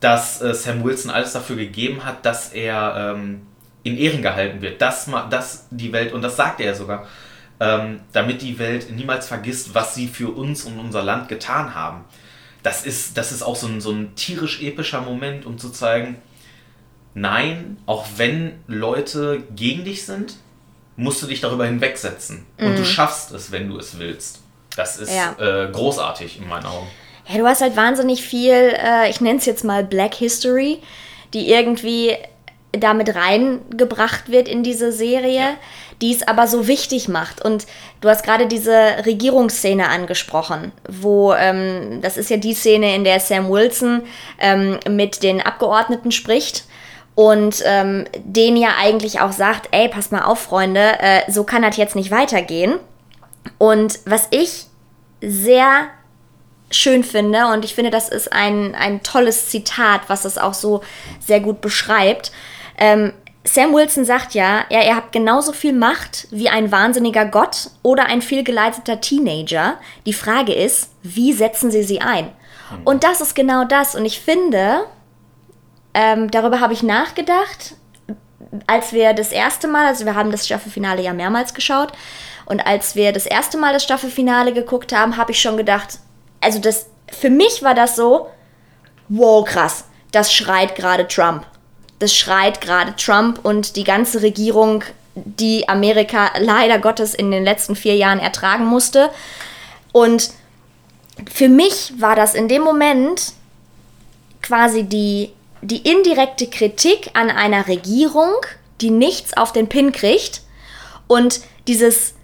dass äh, Sam Wilson alles dafür gegeben hat, dass er ähm, in Ehren gehalten wird. Dass, dass die Welt, und das sagt er sogar, ähm, damit die Welt niemals vergisst, was sie für uns und unser Land getan haben das ist, das ist auch so ein, so ein tierisch epischer Moment, um zu zeigen, nein, auch wenn Leute gegen dich sind, musst du dich darüber hinwegsetzen. Mhm. Und du mhm. schaffst es, wenn du es willst. Das ist ja. äh, großartig in meinen Augen. Ja, du hast halt wahnsinnig viel, äh, ich nenne es jetzt mal Black History, die irgendwie damit reingebracht wird in diese Serie. Ja die es aber so wichtig macht. Und du hast gerade diese Regierungsszene angesprochen, wo ähm, das ist ja die Szene, in der Sam Wilson ähm, mit den Abgeordneten spricht und ähm, denen ja eigentlich auch sagt, ey, passt mal auf, Freunde, äh, so kann das jetzt nicht weitergehen. Und was ich sehr schön finde, und ich finde, das ist ein, ein tolles Zitat, was es auch so sehr gut beschreibt, ähm, Sam Wilson sagt ja, er, er hat genauso viel Macht wie ein wahnsinniger Gott oder ein fehlgeleiteter Teenager. Die Frage ist, wie setzen sie sie ein? Hm. Und das ist genau das. Und ich finde, ähm, darüber habe ich nachgedacht, als wir das erste Mal, also wir haben das Staffelfinale ja mehrmals geschaut, und als wir das erste Mal das Staffelfinale geguckt haben, habe ich schon gedacht, also das, für mich war das so, wow, krass, das schreit gerade Trump das schreit gerade Trump und die ganze Regierung, die Amerika leider Gottes in den letzten vier Jahren ertragen musste. Und für mich war das in dem Moment quasi die, die indirekte Kritik an einer Regierung, die nichts auf den Pin kriegt und dieses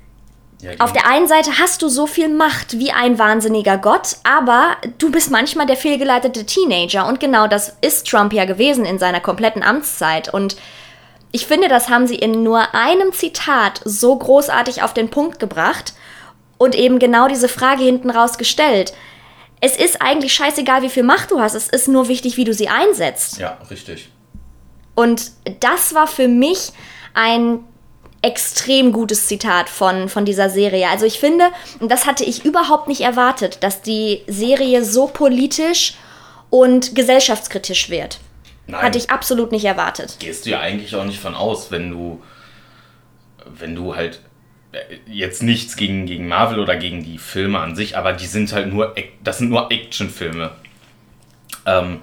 ja, Auf der einen Seite hast du so viel Macht wie ein wahnsinniger Gott, aber du bist manchmal der fehlgeleitete Teenager. Und genau das ist Trump ja gewesen in seiner kompletten Amtszeit. Und ich finde, das haben sie in nur einem Zitat so großartig auf den Punkt gebracht und eben genau diese Frage hinten raus gestellt. Es ist eigentlich scheißegal, wie viel Macht du hast. Es ist nur wichtig, wie du sie einsetzt. Ja, richtig. Und das war für mich ein extrem gutes Zitat von, von dieser Serie. Also ich finde, und das hatte ich überhaupt nicht erwartet, dass die Serie so politisch und gesellschaftskritisch wird. Nein. Hatte ich absolut nicht erwartet. Gehst du ja eigentlich auch nicht von aus, wenn du, wenn du halt äh, jetzt nichts gegen, gegen Marvel oder gegen die Filme an sich, aber die sind halt nur, das sind nur Actionfilme. Ähm,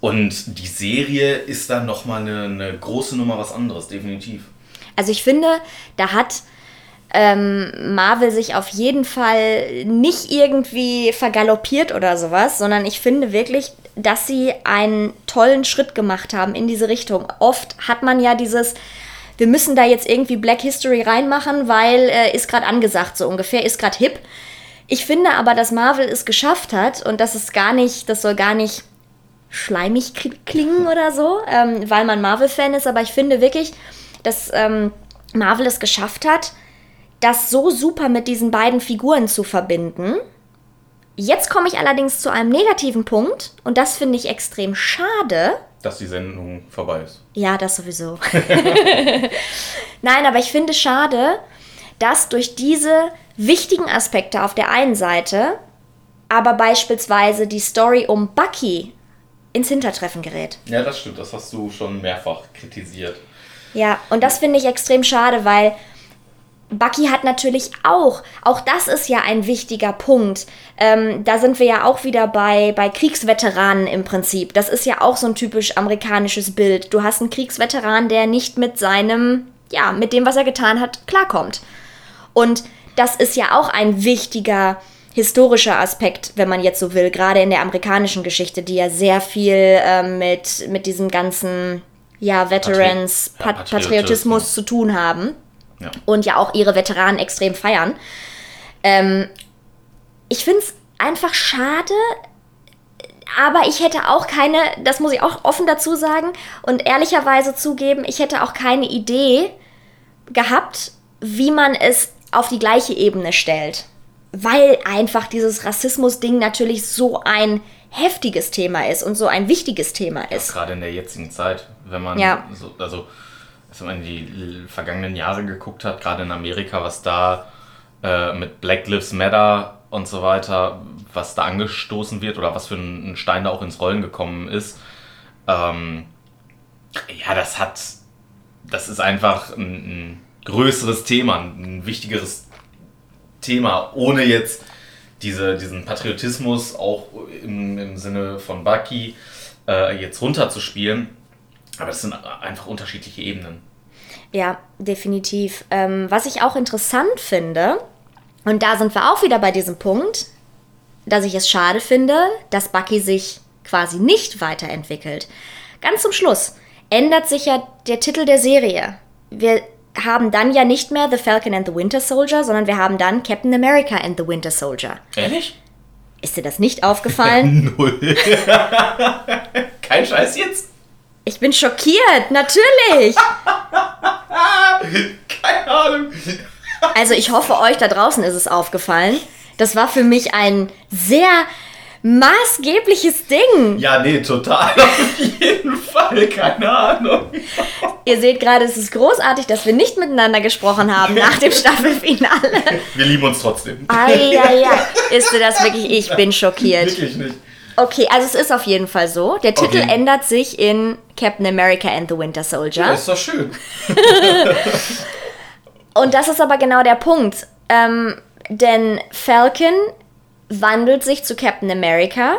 und die Serie ist dann nochmal eine, eine große Nummer was anderes, definitiv. Also ich finde, da hat ähm, Marvel sich auf jeden Fall nicht irgendwie vergaloppiert oder sowas, sondern ich finde wirklich, dass sie einen tollen Schritt gemacht haben in diese Richtung. Oft hat man ja dieses, wir müssen da jetzt irgendwie Black History reinmachen, weil äh, ist gerade angesagt, so ungefähr, ist gerade hip. Ich finde aber, dass Marvel es geschafft hat und das ist gar nicht, das soll gar nicht schleimig klingen oder so, ähm, weil man Marvel-Fan ist, aber ich finde wirklich, dass ähm, Marvel es geschafft hat, das so super mit diesen beiden Figuren zu verbinden. Jetzt komme ich allerdings zu einem negativen Punkt und das finde ich extrem schade. Dass die Sendung vorbei ist. Ja, das sowieso. Nein, aber ich finde schade, dass durch diese wichtigen Aspekte auf der einen Seite, aber beispielsweise die Story um Bucky ins Hintertreffen gerät. Ja, das stimmt. Das hast du schon mehrfach kritisiert. Ja, und das finde ich extrem schade, weil Bucky hat natürlich auch, auch das ist ja ein wichtiger Punkt. Ähm, da sind wir ja auch wieder bei, bei Kriegsveteranen im Prinzip. Das ist ja auch so ein typisch amerikanisches Bild. Du hast einen Kriegsveteran, der nicht mit seinem, ja, mit dem, was er getan hat, klarkommt. Und das ist ja auch ein wichtiger historischer Aspekt, wenn man jetzt so will, gerade in der amerikanischen Geschichte, die ja sehr viel äh, mit, mit diesem ganzen ja, Veterans, Patri ja, Patriotismus. Patriotismus zu tun haben. Ja. Und ja auch ihre Veteranen extrem feiern. Ähm, ich finde es einfach schade, aber ich hätte auch keine, das muss ich auch offen dazu sagen und ehrlicherweise zugeben, ich hätte auch keine Idee gehabt, wie man es auf die gleiche Ebene stellt weil einfach dieses Rassismus-Ding natürlich so ein heftiges Thema ist und so ein wichtiges Thema ist. Ja, gerade in der jetzigen Zeit, wenn man ja. so, also wenn man in die vergangenen Jahre geguckt hat, gerade in Amerika, was da äh, mit Black Lives Matter und so weiter, was da angestoßen wird oder was für ein Stein da auch ins Rollen gekommen ist, ähm, ja, das hat, das ist einfach ein, ein größeres Thema, ein wichtigeres Thema, ohne jetzt diese, diesen Patriotismus auch im, im Sinne von Bucky äh, jetzt runterzuspielen. Aber das sind einfach unterschiedliche Ebenen. Ja, definitiv. Ähm, was ich auch interessant finde, und da sind wir auch wieder bei diesem Punkt, dass ich es schade finde, dass Bucky sich quasi nicht weiterentwickelt. Ganz zum Schluss ändert sich ja der Titel der Serie. Wir haben dann ja nicht mehr The Falcon and the Winter Soldier, sondern wir haben dann Captain America and the Winter Soldier. Ehrlich? Ist dir das nicht aufgefallen? Null. Kein Scheiß jetzt? Ich bin schockiert, natürlich. Keine Ahnung. Also ich hoffe, euch da draußen ist es aufgefallen. Das war für mich ein sehr maßgebliches Ding. Ja, nee, total. Auf jeden Fall, keine Ahnung. Ihr seht gerade, es ist großartig, dass wir nicht miteinander gesprochen haben nach dem Staffelfinale. Wir lieben uns trotzdem. Ah, ja, ja. Ist das wirklich? Ich bin schockiert. Wirklich nicht. Okay, also es ist auf jeden Fall so. Der Titel okay. ändert sich in Captain America and the Winter Soldier. Ja, ist doch schön. Und das ist aber genau der Punkt. Ähm, denn Falcon wandelt sich zu Captain America,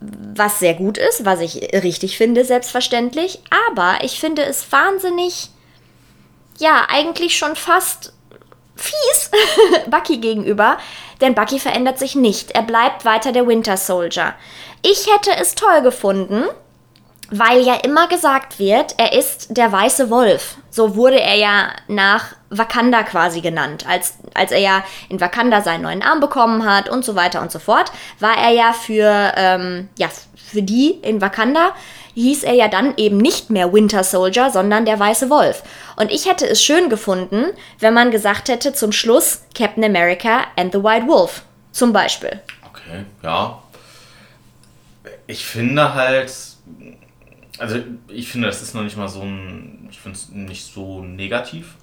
was sehr gut ist, was ich richtig finde, selbstverständlich. Aber ich finde es wahnsinnig, ja, eigentlich schon fast fies Bucky gegenüber, denn Bucky verändert sich nicht. Er bleibt weiter der Winter Soldier. Ich hätte es toll gefunden, weil ja immer gesagt wird, er ist der weiße Wolf. So wurde er ja nach Wakanda quasi genannt. Als, als er ja in Wakanda seinen neuen Arm bekommen hat und so weiter und so fort, war er ja für, ähm, ja, für die in Wakanda, hieß er ja dann eben nicht mehr Winter Soldier, sondern der weiße Wolf. Und ich hätte es schön gefunden, wenn man gesagt hätte zum Schluss Captain America and the White Wolf. Zum Beispiel. Okay, ja. Ich finde halt, also ich finde, das ist noch nicht mal so ein, ich finde es nicht so negativ.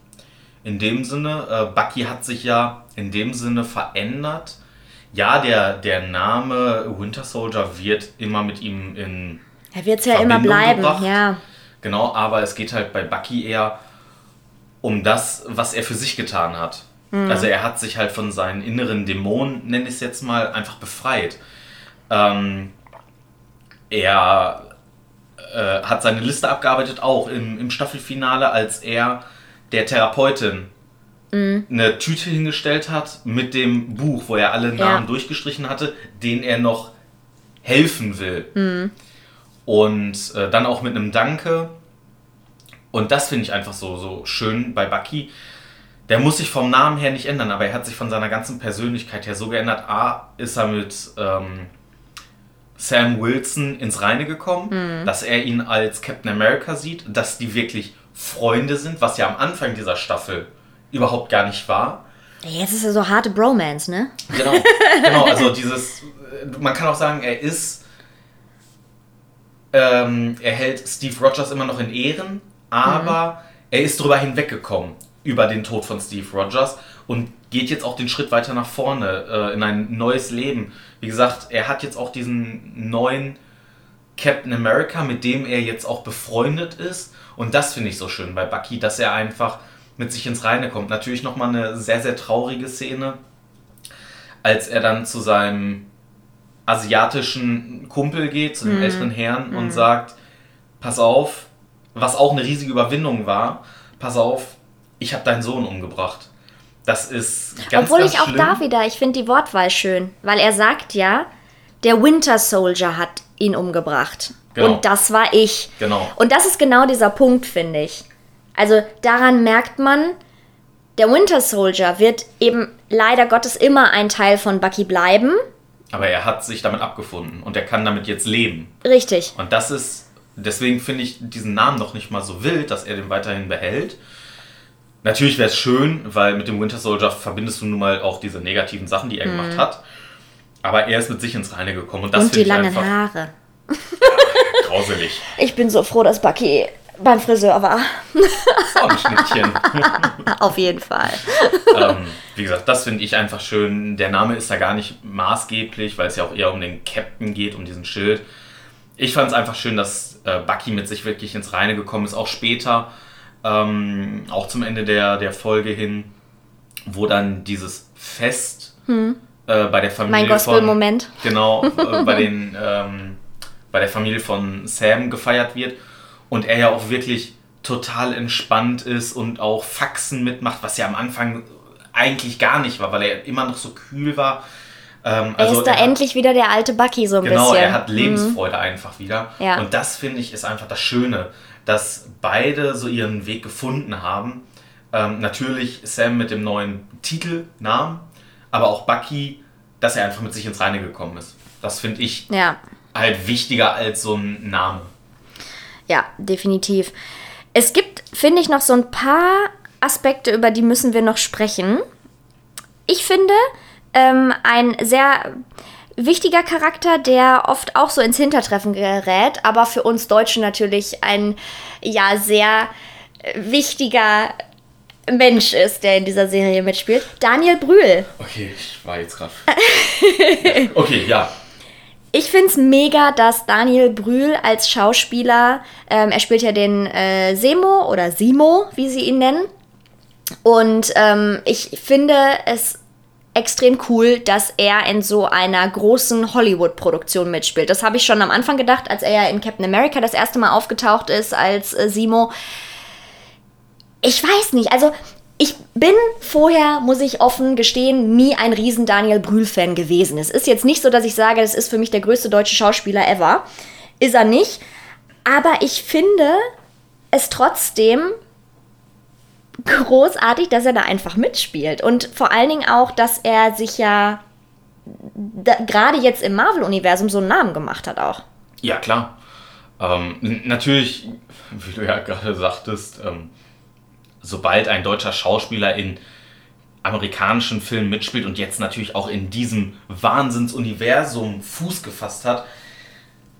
In dem Sinne, äh, Bucky hat sich ja in dem Sinne verändert. Ja, der, der Name Winter Soldier wird immer mit ihm in. Er wird es ja immer bleiben, gebracht. ja. Genau, aber es geht halt bei Bucky eher um das, was er für sich getan hat. Mhm. Also er hat sich halt von seinen inneren Dämonen, nenne ich es jetzt mal, einfach befreit. Ähm, er äh, hat seine Liste abgearbeitet, auch im, im Staffelfinale, als er der Therapeutin mhm. eine Tüte hingestellt hat mit dem Buch, wo er alle Namen ja. durchgestrichen hatte, denen er noch helfen will. Mhm. Und äh, dann auch mit einem Danke. Und das finde ich einfach so, so schön bei Bucky, der muss sich vom Namen her nicht ändern, aber er hat sich von seiner ganzen Persönlichkeit her so geändert. A, ist er mit ähm, Sam Wilson ins Reine gekommen, Mhm. dass er ihn als Captain America sieht, dass die wirklich Freunde sind, was ja am Anfang dieser Staffel überhaupt gar nicht war. Jetzt ist er so harte Bromance, ne? Genau, genau, also dieses, man kann auch sagen, er ist, ähm, er hält Steve Rogers immer noch in Ehren, aber er ist drüber hinweggekommen, über den Tod von Steve Rogers und geht jetzt auch den Schritt weiter nach vorne, äh, in ein neues Leben. Wie gesagt, er hat jetzt auch diesen neuen Captain America, mit dem er jetzt auch befreundet ist und das finde ich so schön bei Bucky, dass er einfach mit sich ins Reine kommt. Natürlich nochmal eine sehr, sehr traurige Szene, als er dann zu seinem asiatischen Kumpel geht, zu dem älteren Herrn und sagt, pass auf, was auch eine riesige Überwindung war, pass auf, ich habe deinen Sohn umgebracht. Das ist ganz, Obwohl ganz ich auch schlimm. da wieder, ich finde die Wortwahl schön, weil er sagt ja, der Winter Soldier hat ihn umgebracht. Genau. Und das war ich. Genau. Und das ist genau dieser Punkt, finde ich. Also daran merkt man, der Winter Soldier wird eben leider Gottes immer ein Teil von Bucky bleiben. Aber er hat sich damit abgefunden und er kann damit jetzt leben. Richtig. Und das ist, deswegen finde ich diesen Namen noch nicht mal so wild, dass er den weiterhin behält. Natürlich wäre es schön, weil mit dem Winter Soldier verbindest du nun mal auch diese negativen Sachen, die er gemacht hat. Aber er ist mit sich ins Reine gekommen und das Mhm. Und die langen einfach Haare. grauselig. Ich bin so froh, dass Bucky beim Friseur war. Oh, ein Schnittchen. Auf jeden Fall. ähm, wie gesagt, das finde ich einfach schön. Der Name ist da gar nicht maßgeblich, weil es ja auch eher um den Captain geht, um diesen Schild. Ich fand es einfach schön, dass äh, Bucky mit sich wirklich ins Reine gekommen ist, auch später, ähm, auch zum Ende der, der Folge hin, wo dann dieses Fest äh, bei der Familie Mein Gospel-Moment. von genau äh, bei den ähm, bei der Familie von Sam gefeiert wird und er ja auch wirklich total entspannt ist und auch Faxen mitmacht, was ja am Anfang eigentlich gar nicht war, weil er immer noch so kühl war. Ähm, Er ist da hat- endlich wieder der alte Bucky so ein Genau, bisschen. er hat Lebensfreude einfach wieder. Ja. Und das finde ich ist einfach das Schöne, dass beide so ihren Weg gefunden haben. Ähm, natürlich Sam mit dem neuen Titel, Namen, aber auch Bucky, dass er einfach mit sich ins Reine gekommen ist. Das finde ich Ja, halt wichtiger als so ein Name. ja, definitiv. Es gibt, finde ich, noch so ein paar Aspekte, über die müssen wir noch sprechen. Ich finde, ähm, ein sehr wichtiger Charakter, der oft auch so ins Hintertreffen gerät, aber für uns Deutsche natürlich ein, ja, sehr äh, wichtiger Mensch ist, der in dieser Serie mitspielt. Daniel Brühl. Okay, ich war jetzt gerade. okay, ja. Ich finde es mega, dass Daniel Brühl als Schauspieler, ähm, er spielt ja den äh, Semo oder Simo, wie sie ihn nennen. Und ähm, ich finde es extrem cool, dass er in so einer großen Hollywood-Produktion mitspielt. Das habe ich schon am Anfang gedacht, als er ja in Captain America das erste Mal aufgetaucht ist als äh, Simo. Ich weiß nicht, also ich bin vorher, muss ich offen gestehen, nie ein riesen Daniel Brühl-Fan gewesen. Es ist jetzt nicht so, dass ich sage, das ist für mich der größte deutsche Schauspieler ever. Ist er nicht. Aber ich finde es trotzdem großartig, dass er da einfach mitspielt. Und vor allen Dingen auch, dass er sich ja gerade jetzt im Marvel-Universum so einen Namen gemacht hat auch. Ja, klar. Ähm, natürlich, wie du ja gerade sagtest, ähm, sobald ein deutscher Schauspieler in amerikanischen Filmen mitspielt und jetzt natürlich auch in diesem Wahnsinnsuniversum Fuß gefasst hat,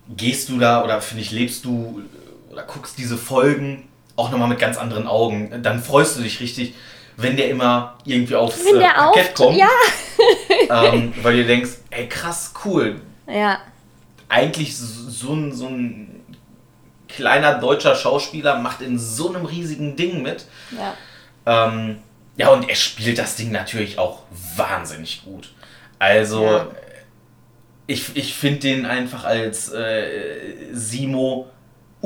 gehst du da oder finde ich, lebst du oder guckst diese Folgen auch nochmal mit ganz anderen Augen. Dann freust du dich richtig, wenn der immer irgendwie aufs Wenn äh, der Parkett auf, kommt. ja. Ähm, weil du denkst, ey krass, cool, Ja, eigentlich so so ein, so ein kleiner deutscher Schauspieler macht in so einem riesigen Ding mit. ja. Ähm, ja, und er spielt das Ding natürlich auch wahnsinnig gut. Also, Ja. ich, ich finde den einfach als äh, Simo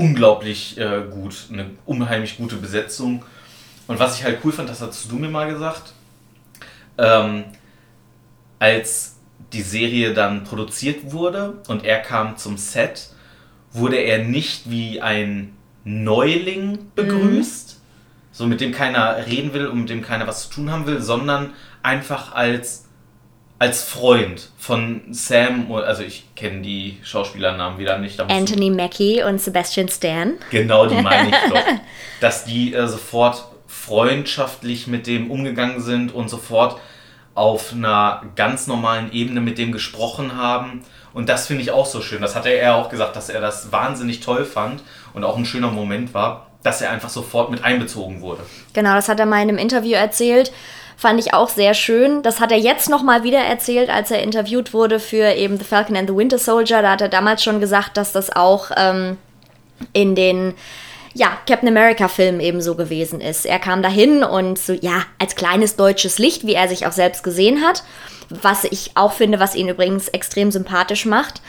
unglaublich äh, gut. Eine unheimlich gute Besetzung. Und was ich halt cool fand, das hast du mir mal gesagt, ähm, als die Serie dann produziert wurde und er kam zum Set, wurde er nicht wie ein Neuling begrüßt, so mit dem keiner reden will und mit dem keiner was zu tun haben will, sondern einfach als als Freund von Sam, also ich kenne die Schauspielernamen wieder nicht. Anthony Mackie und Sebastian Stan. Genau, die meine ich doch. Dass die äh, sofort freundschaftlich mit dem umgegangen sind und sofort auf einer ganz normalen Ebene mit dem gesprochen haben. Und das finde ich auch so schön. Das hat er auch gesagt, dass er das wahnsinnig toll fand und auch ein schöner Moment war, dass er einfach sofort mit einbezogen wurde. Genau, das hat er mal in einem Interview erzählt Fand ich auch sehr schön. Das hat er jetzt nochmal wieder erzählt, als er interviewt wurde für eben The Falcon and the Winter Soldier. Da hat er damals schon gesagt, dass das auch ähm, in den ja, Captain America-Film eben so gewesen ist. Er kam dahin und so, ja, als kleines deutsches Licht, wie er sich auch selbst gesehen hat. Was ich auch finde, was ihn übrigens extrem sympathisch macht.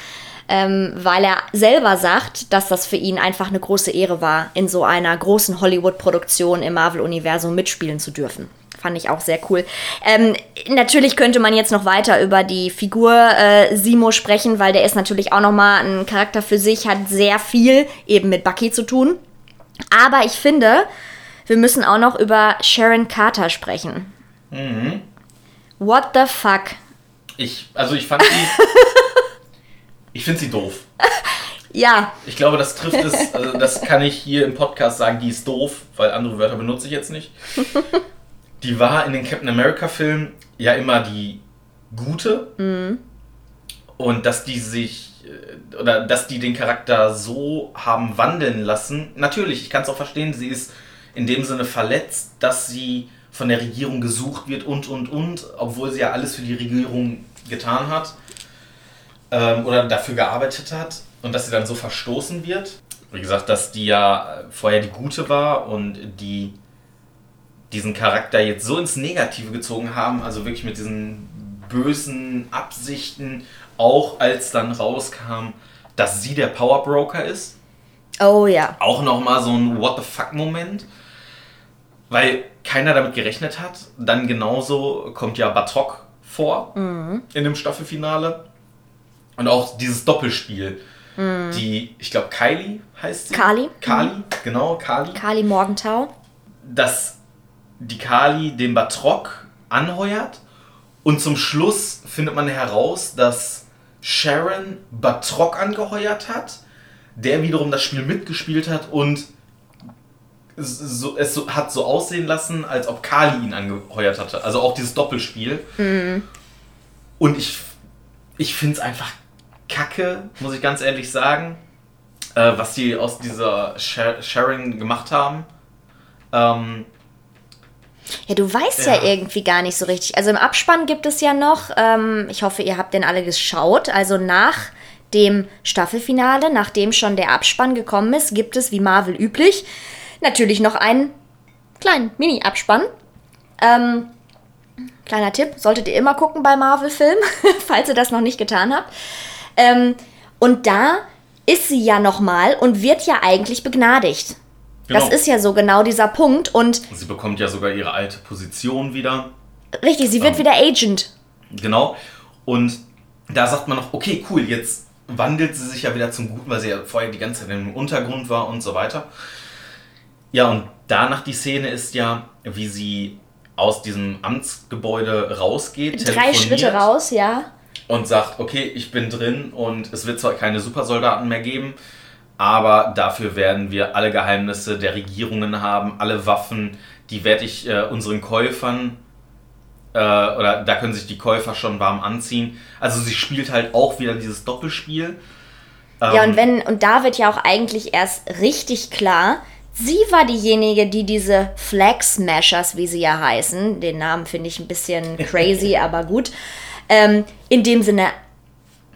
Ähm, weil er selber sagt, dass das für ihn einfach eine große Ehre war, in so einer großen Hollywood-Produktion im Marvel-Universum mitspielen zu dürfen fand ich auch sehr cool. Ähm, natürlich könnte man jetzt noch weiter über die Figur äh, Simo sprechen, weil der ist natürlich auch nochmal ein Charakter für sich, hat sehr viel eben mit Bucky zu tun. Aber ich finde, wir müssen auch noch über Sharon Carter sprechen. Mhm. What the fuck? Ich, also ich fand sie. ich finde sie doof. Ja. Ich glaube, das trifft es, also das kann ich hier im Podcast sagen, die ist doof, weil andere Wörter benutze ich jetzt nicht die war in den Captain America-Filmen ja immer die gute. Mhm. Und dass die sich, äh, oder dass die den Charakter so haben wandeln lassen. Natürlich, ich kann es auch verstehen, sie ist in dem Sinne verletzt, dass sie von der Regierung gesucht wird und, und, und, obwohl sie ja alles für die Regierung getan hat ähm, oder dafür gearbeitet hat und dass sie dann so verstoßen wird. Wie gesagt, dass die ja vorher die Gute war und die diesen Charakter jetzt so ins Negative gezogen haben, also wirklich mit diesen bösen Absichten, auch als dann rauskam, dass sie der Power Broker ist. Oh ja. Auch nochmal so ein What the fuck-Moment. Weil keiner damit gerechnet hat. Dann genauso kommt ja Batrock vor mhm. in dem Staffelfinale. Und auch dieses Doppelspiel. Mhm. Die, ich glaube, Kylie heißt sie. Kali. Kali, mhm. genau, Kali. Kali Morgenthau. Das die Kali den Batrock anheuert und zum Schluss findet man heraus, dass Sharon Batrock angeheuert hat, der wiederum das Spiel mitgespielt hat und so, es so, hat so aussehen lassen, als ob Kali ihn angeheuert hatte. Also auch dieses Doppelspiel. Mhm. Und ich, ich finde es einfach kacke, muss ich ganz ehrlich sagen, äh, was die aus dieser Sharon gemacht haben. Ähm, ja, du weißt ja. ja. irgendwie gar nicht so richtig. Also im Abspann gibt es ja noch, ähm, ich hoffe, ihr habt den alle geschaut, also nach dem Staffelfinale, nachdem schon der Abspann gekommen ist, gibt es, wie Marvel üblich, natürlich noch einen kleinen Mini-Abspann. Ähm, kleiner Tipp, solltet ihr immer gucken bei Marvel-Filmen, falls ihr das noch nicht getan habt. Ähm, und da ist sie ja nochmal und wird ja eigentlich begnadigt. Genau. Das ist ja so genau dieser Punkt. Und sie bekommt ja sogar ihre alte Position wieder. Richtig, sie wird ähm, wieder Agent. Genau. Und da sagt man noch, okay, cool, jetzt wandelt sie sich ja wieder zum Guten, weil sie ja vorher die ganze Zeit im Untergrund war und so weiter. Ja, und danach die Szene ist ja, wie sie aus diesem Amtsgebäude rausgeht. Drei Schritte raus, ja. Und sagt, okay, ich bin drin und es wird zwar keine Supersoldaten mehr geben, aber dafür werden wir alle Geheimnisse der Regierungen haben, alle Waffen, die werde ich äh, unseren Käufern äh, oder da können sich die Käufer schon warm anziehen. Also sie spielt halt auch wieder dieses Doppelspiel. Ähm, ja, und wenn, und da wird ja auch eigentlich erst richtig klar, sie war diejenige, die diese Flag Smashers, wie sie ja heißen, den Namen finde ich ein bisschen crazy, aber gut, ähm, in dem Sinne,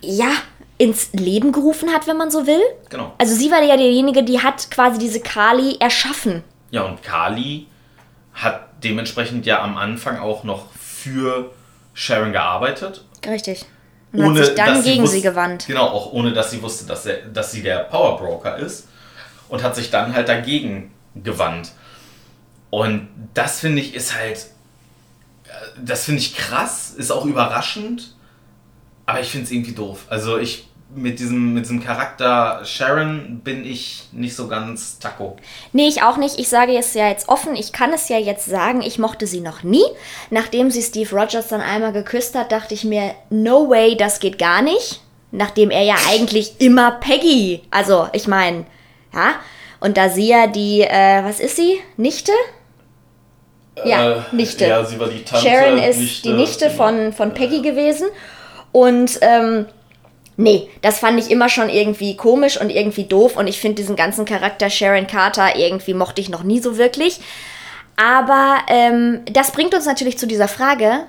ja, ins Leben gerufen hat, wenn man so will. Genau. Also sie war ja diejenige, die hat quasi diese Kali erschaffen. Ja, und Kali hat dementsprechend ja am Anfang auch noch für Sharon gearbeitet. Richtig. Und ohne, hat sich dann gegen sie, wusste, sie gewandt. Genau, auch ohne dass sie wusste, dass, er, dass sie der Power Broker ist. Und hat sich dann halt dagegen gewandt. Und das finde ich ist halt. Äh, das finde ich krass, ist auch überraschend aber ich finde es irgendwie doof. Also ich mit diesem, mit diesem Charakter Sharon bin ich nicht so ganz taco. Nee, ich auch nicht. Ich sage es ja jetzt offen. Ich kann es ja jetzt sagen, ich mochte sie noch nie. Nachdem sie Steve Rogers dann einmal geküsst hat, dachte ich mir, no way, das geht gar nicht. Nachdem er ja eigentlich immer Peggy, also ich meine, ja. Und da sie ja die, äh, was ist sie? Nichte? Ja, Äh, Nichte. Ja, sie war die Tante. Sharon ist Nichte, die Nichte von, von Peggy gewesen. Und ähm, nee, das fand ich immer schon irgendwie komisch und irgendwie doof. Und ich finde diesen ganzen Charakter Sharon Carter irgendwie mochte ich noch nie so wirklich. Aber ähm, das bringt uns natürlich zu dieser Frage,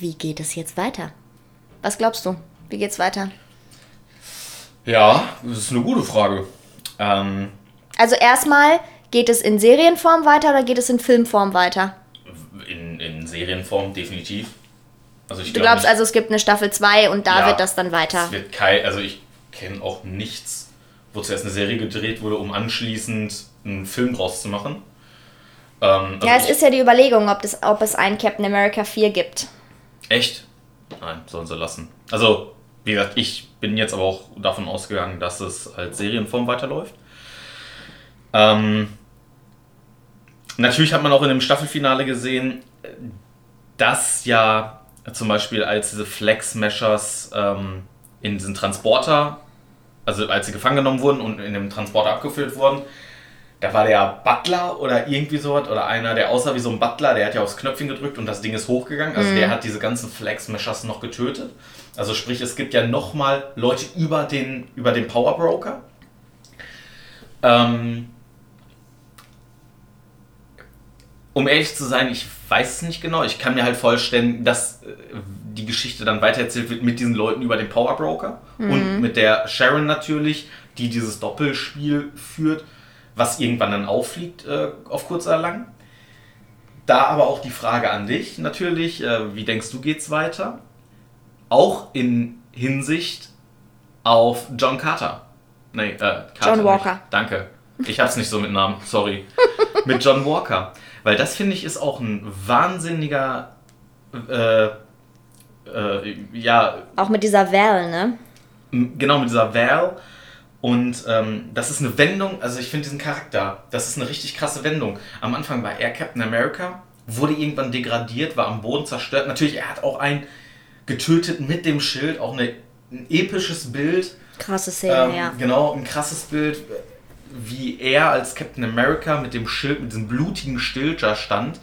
wie geht es jetzt weiter? Was glaubst du? Wie geht's weiter? Ja, das ist eine gute Frage. Ähm, Also erstmal, geht es in Serienform weiter oder geht es in Filmform weiter? in, in Serienform definitiv. Also ich Du glaub glaubst nicht- also, es gibt eine Staffel 2 und da Ja, wird das dann weiter. Es wird kein, also ich kenne auch nichts, wo zuerst eine Serie gedreht wurde, um anschließend einen Film draus zu machen. Ähm, also Ja, es ich, ist ja die Überlegung, ob, das, ob es einen Captain America 4 gibt. Echt? Nein, sollen sie lassen. Also, wie gesagt, ich bin jetzt aber auch davon ausgegangen, dass es als Serienform weiterläuft. Ähm, natürlich hat man auch in dem Staffelfinale gesehen, dass ja zum Beispiel als diese Flex Smashers ähm, in diesen Transporter, also als sie gefangen genommen wurden und in dem Transporter abgeführt wurden, da war der Butler oder irgendwie sowas oder einer, der aussah wie so ein Butler, der hat ja aufs Knöpfchen gedrückt und das Ding ist hochgegangen. Also der hat diese ganzen Flag Smashers noch getötet. Also sprich, es gibt ja nochmal Leute über den, über den Power Broker. Ähm, um ehrlich zu sein, ich weiß es nicht genau. Ich kann mir halt vorstellen, dass äh, die Geschichte dann weitererzählt wird mit diesen Leuten über den Power Broker und mit der Sharon natürlich, die dieses Doppelspiel führt, was irgendwann dann auffliegt äh, auf kurz oder lang. Da aber auch die Frage an dich natürlich, äh, wie denkst du, geht's weiter? Auch in Hinsicht auf John Carter. Nee, äh, Carter John Walker. Nicht. Danke. Ich hab's nicht so mit Namen, sorry. mit John Walker. Weil das finde ich ist auch ein wahnsinniger, äh, äh, ja, Auch mit dieser Val, ne? Genau, mit dieser Val. Und ähm, das ist eine Wendung, also ich finde diesen Charakter, das ist eine richtig krasse Wendung. Am Anfang war er Captain America, wurde irgendwann degradiert, war am Boden zerstört. Natürlich, er hat auch einen getötet mit dem Schild, auch eine, ein episches Bild. Krasse Szene, Ähm, ja. Genau, ein krasses Bild, wie er als Captain America mit dem Schild, mit diesem blutigen Schild da stand.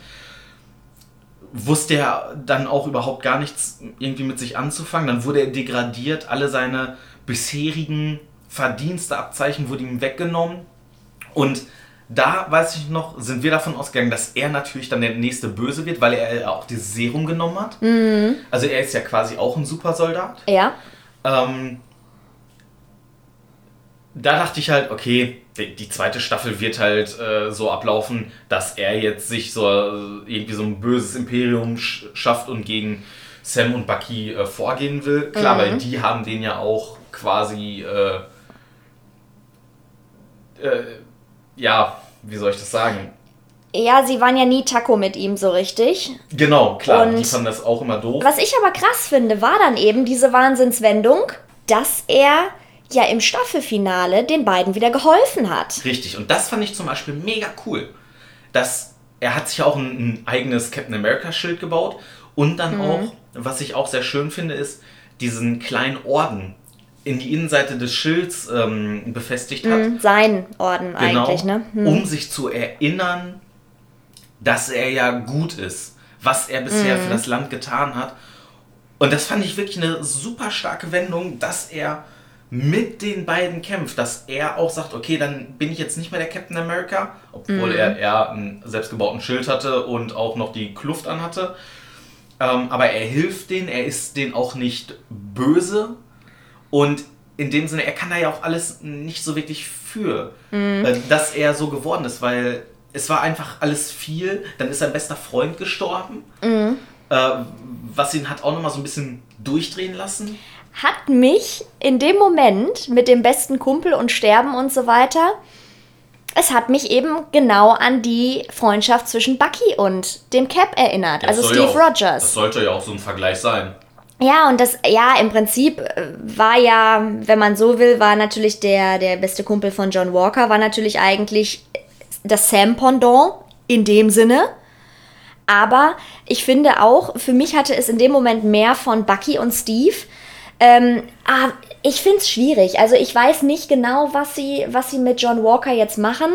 Wusste er dann auch überhaupt gar nichts irgendwie mit sich anzufangen. Dann wurde er degradiert, alle seine bisherigen Verdienste, Abzeichen wurden ihm weggenommen. Und da, weiß ich noch, sind wir davon ausgegangen, dass er natürlich dann der nächste Böse wird, weil er ja auch dieses Serum genommen hat. Also er ist ja quasi auch ein Supersoldat. Ja. Ähm, da dachte ich halt, okay, die, zweite Staffel wird halt äh, so ablaufen, dass er jetzt sich so äh, irgendwie so ein böses Imperium sch schafft und gegen Sam und Bucky äh, vorgehen will. Klar, weil die haben den ja auch quasi, äh, äh, ja, wie soll ich das sagen? Ja, sie waren ja nie Taco mit ihm so richtig. Genau, klar, Und- die fanden das auch immer doof. Was ich aber krass finde, war dann eben diese Wahnsinnswendung, dass er ja im Staffelfinale den beiden wieder geholfen hat. Richtig, und das fand ich zum Beispiel mega cool. Dass er hat sich auch ein, ein eigenes Captain America Schild gebaut und dann auch, was ich auch sehr schön finde, ist diesen kleinen Orden in die Innenseite des Schilds ähm, befestigt hat. Hm, Sein Orden Genau, eigentlich, ne? Hm. um sich zu erinnern, dass er ja gut ist, was er bisher Mhm. für das Land getan hat. Und das fand ich wirklich eine super starke Wendung, dass er mit den beiden kämpft, dass er auch sagt, okay, dann bin ich jetzt nicht mehr der Captain America, obwohl Mhm. er, er einen selbstgebauten Schild hatte und auch noch die Kluft anhatte. Ähm, aber er hilft denen, er ist denen auch nicht böse. Und in dem Sinne, er kann da ja auch alles nicht so wirklich für, äh, dass er so geworden ist, weil es war einfach alles viel. Dann ist sein bester Freund gestorben, äh, was ihn hat auch nochmal so ein bisschen durchdrehen lassen. Hat mich in dem Moment mit dem besten Kumpel und Sterben und so weiter, es hat mich eben genau an die Freundschaft zwischen Bucky und dem Cap erinnert, also Das soll ja Steve auch, Das Rogers. sollte ja auch so ein Vergleich sein. Ja, und das, ja, im Prinzip äh, war ja, wenn man so will, war natürlich der, der beste Kumpel von John Walker, war natürlich eigentlich das Sam-Pendant in dem Sinne. Aber ich finde auch, für mich hatte es in dem Moment mehr von Bucky und Steve. Ähm, ah, ich finde es schwierig. Also ich weiß nicht genau, was sie, was sie mit John Walker jetzt machen.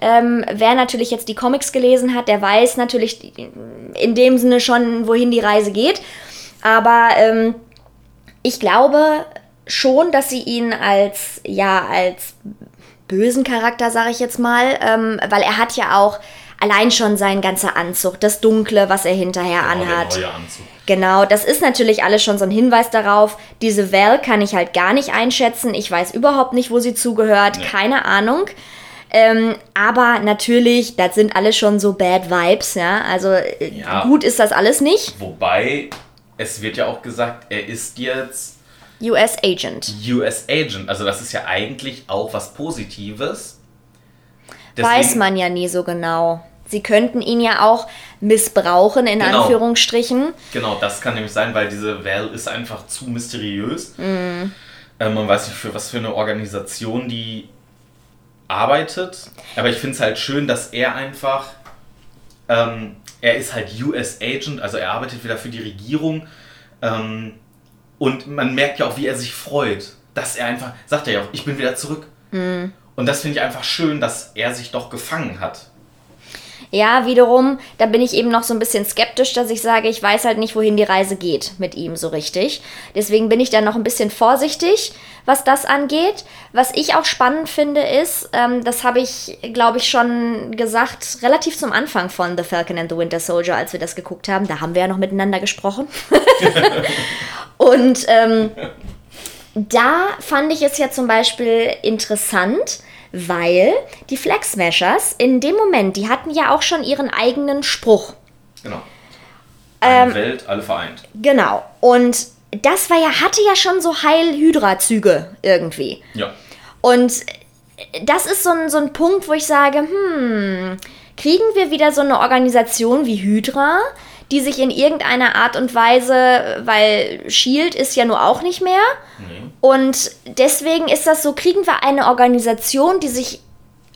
Ähm, wer natürlich jetzt die Comics gelesen hat, der weiß natürlich in dem Sinne schon, wohin die Reise geht. Aber ähm, ich glaube schon, dass sie ihn als, ja, als bösen Charakter, sage ich jetzt mal, ähm, weil er hat ja auch allein schon sein ganzer Anzug, das Dunkle, was er hinterher genau, anhat. Genau, das ist natürlich alles schon so ein Hinweis darauf. Diese Val kann ich halt gar nicht einschätzen. Ich weiß überhaupt nicht, wo sie zugehört. Nee. Keine Ahnung. Ähm, aber natürlich, das sind alles schon so Bad Vibes, ja. Also äh, ja, gut ist das alles nicht. Wobei, es wird ja auch gesagt, er ist jetzt US Agent. US Agent. Also das ist ja eigentlich auch was Positives. Deswegen, Weiß man ja nie so genau. Sie könnten ihn ja auch missbrauchen, in genau. Anführungsstrichen. Genau, das kann nämlich sein, weil diese Val ist einfach zu mysteriös. Mm. Äh, man weiß nicht, für was für eine Organisation die arbeitet. Aber ich finde es halt schön, dass er einfach. Ähm, er ist halt US Agent, also er arbeitet wieder für die Regierung. Ähm, und man merkt ja auch, wie er sich freut, dass er einfach, sagt er ja auch, ich bin wieder zurück. Mm. Und das finde ich einfach schön, dass er sich doch gefangen hat. Ja, wiederum, da bin ich eben noch so ein bisschen skeptisch, dass ich sage, ich weiß halt nicht, wohin die Reise geht mit ihm so richtig. Deswegen bin ich da noch ein bisschen vorsichtig, was das angeht. Was ich auch spannend finde, ist, ähm, das habe ich, glaube ich, schon gesagt, relativ zum Anfang von The Falcon and the Winter Soldier, als wir das geguckt haben. Da haben wir ja noch miteinander gesprochen. Und ähm, da fand ich es ja zum Beispiel interessant, weil die Flag Smashers in dem Moment, die hatten ja auch schon ihren eigenen Spruch. Genau. Eine ähm, Welt, alle vereint. Genau. Und das war ja, hatte ja schon so Heil-Hydra-Züge irgendwie. Ja. Und das ist so ein, so ein Punkt, wo ich sage, hm, kriegen wir wieder so eine Organisation wie Hydra, die sich in irgendeiner Art und Weise, weil Shield ist ja nur auch nicht mehr. Nee. Und deswegen ist das so, kriegen wir eine Organisation, die sich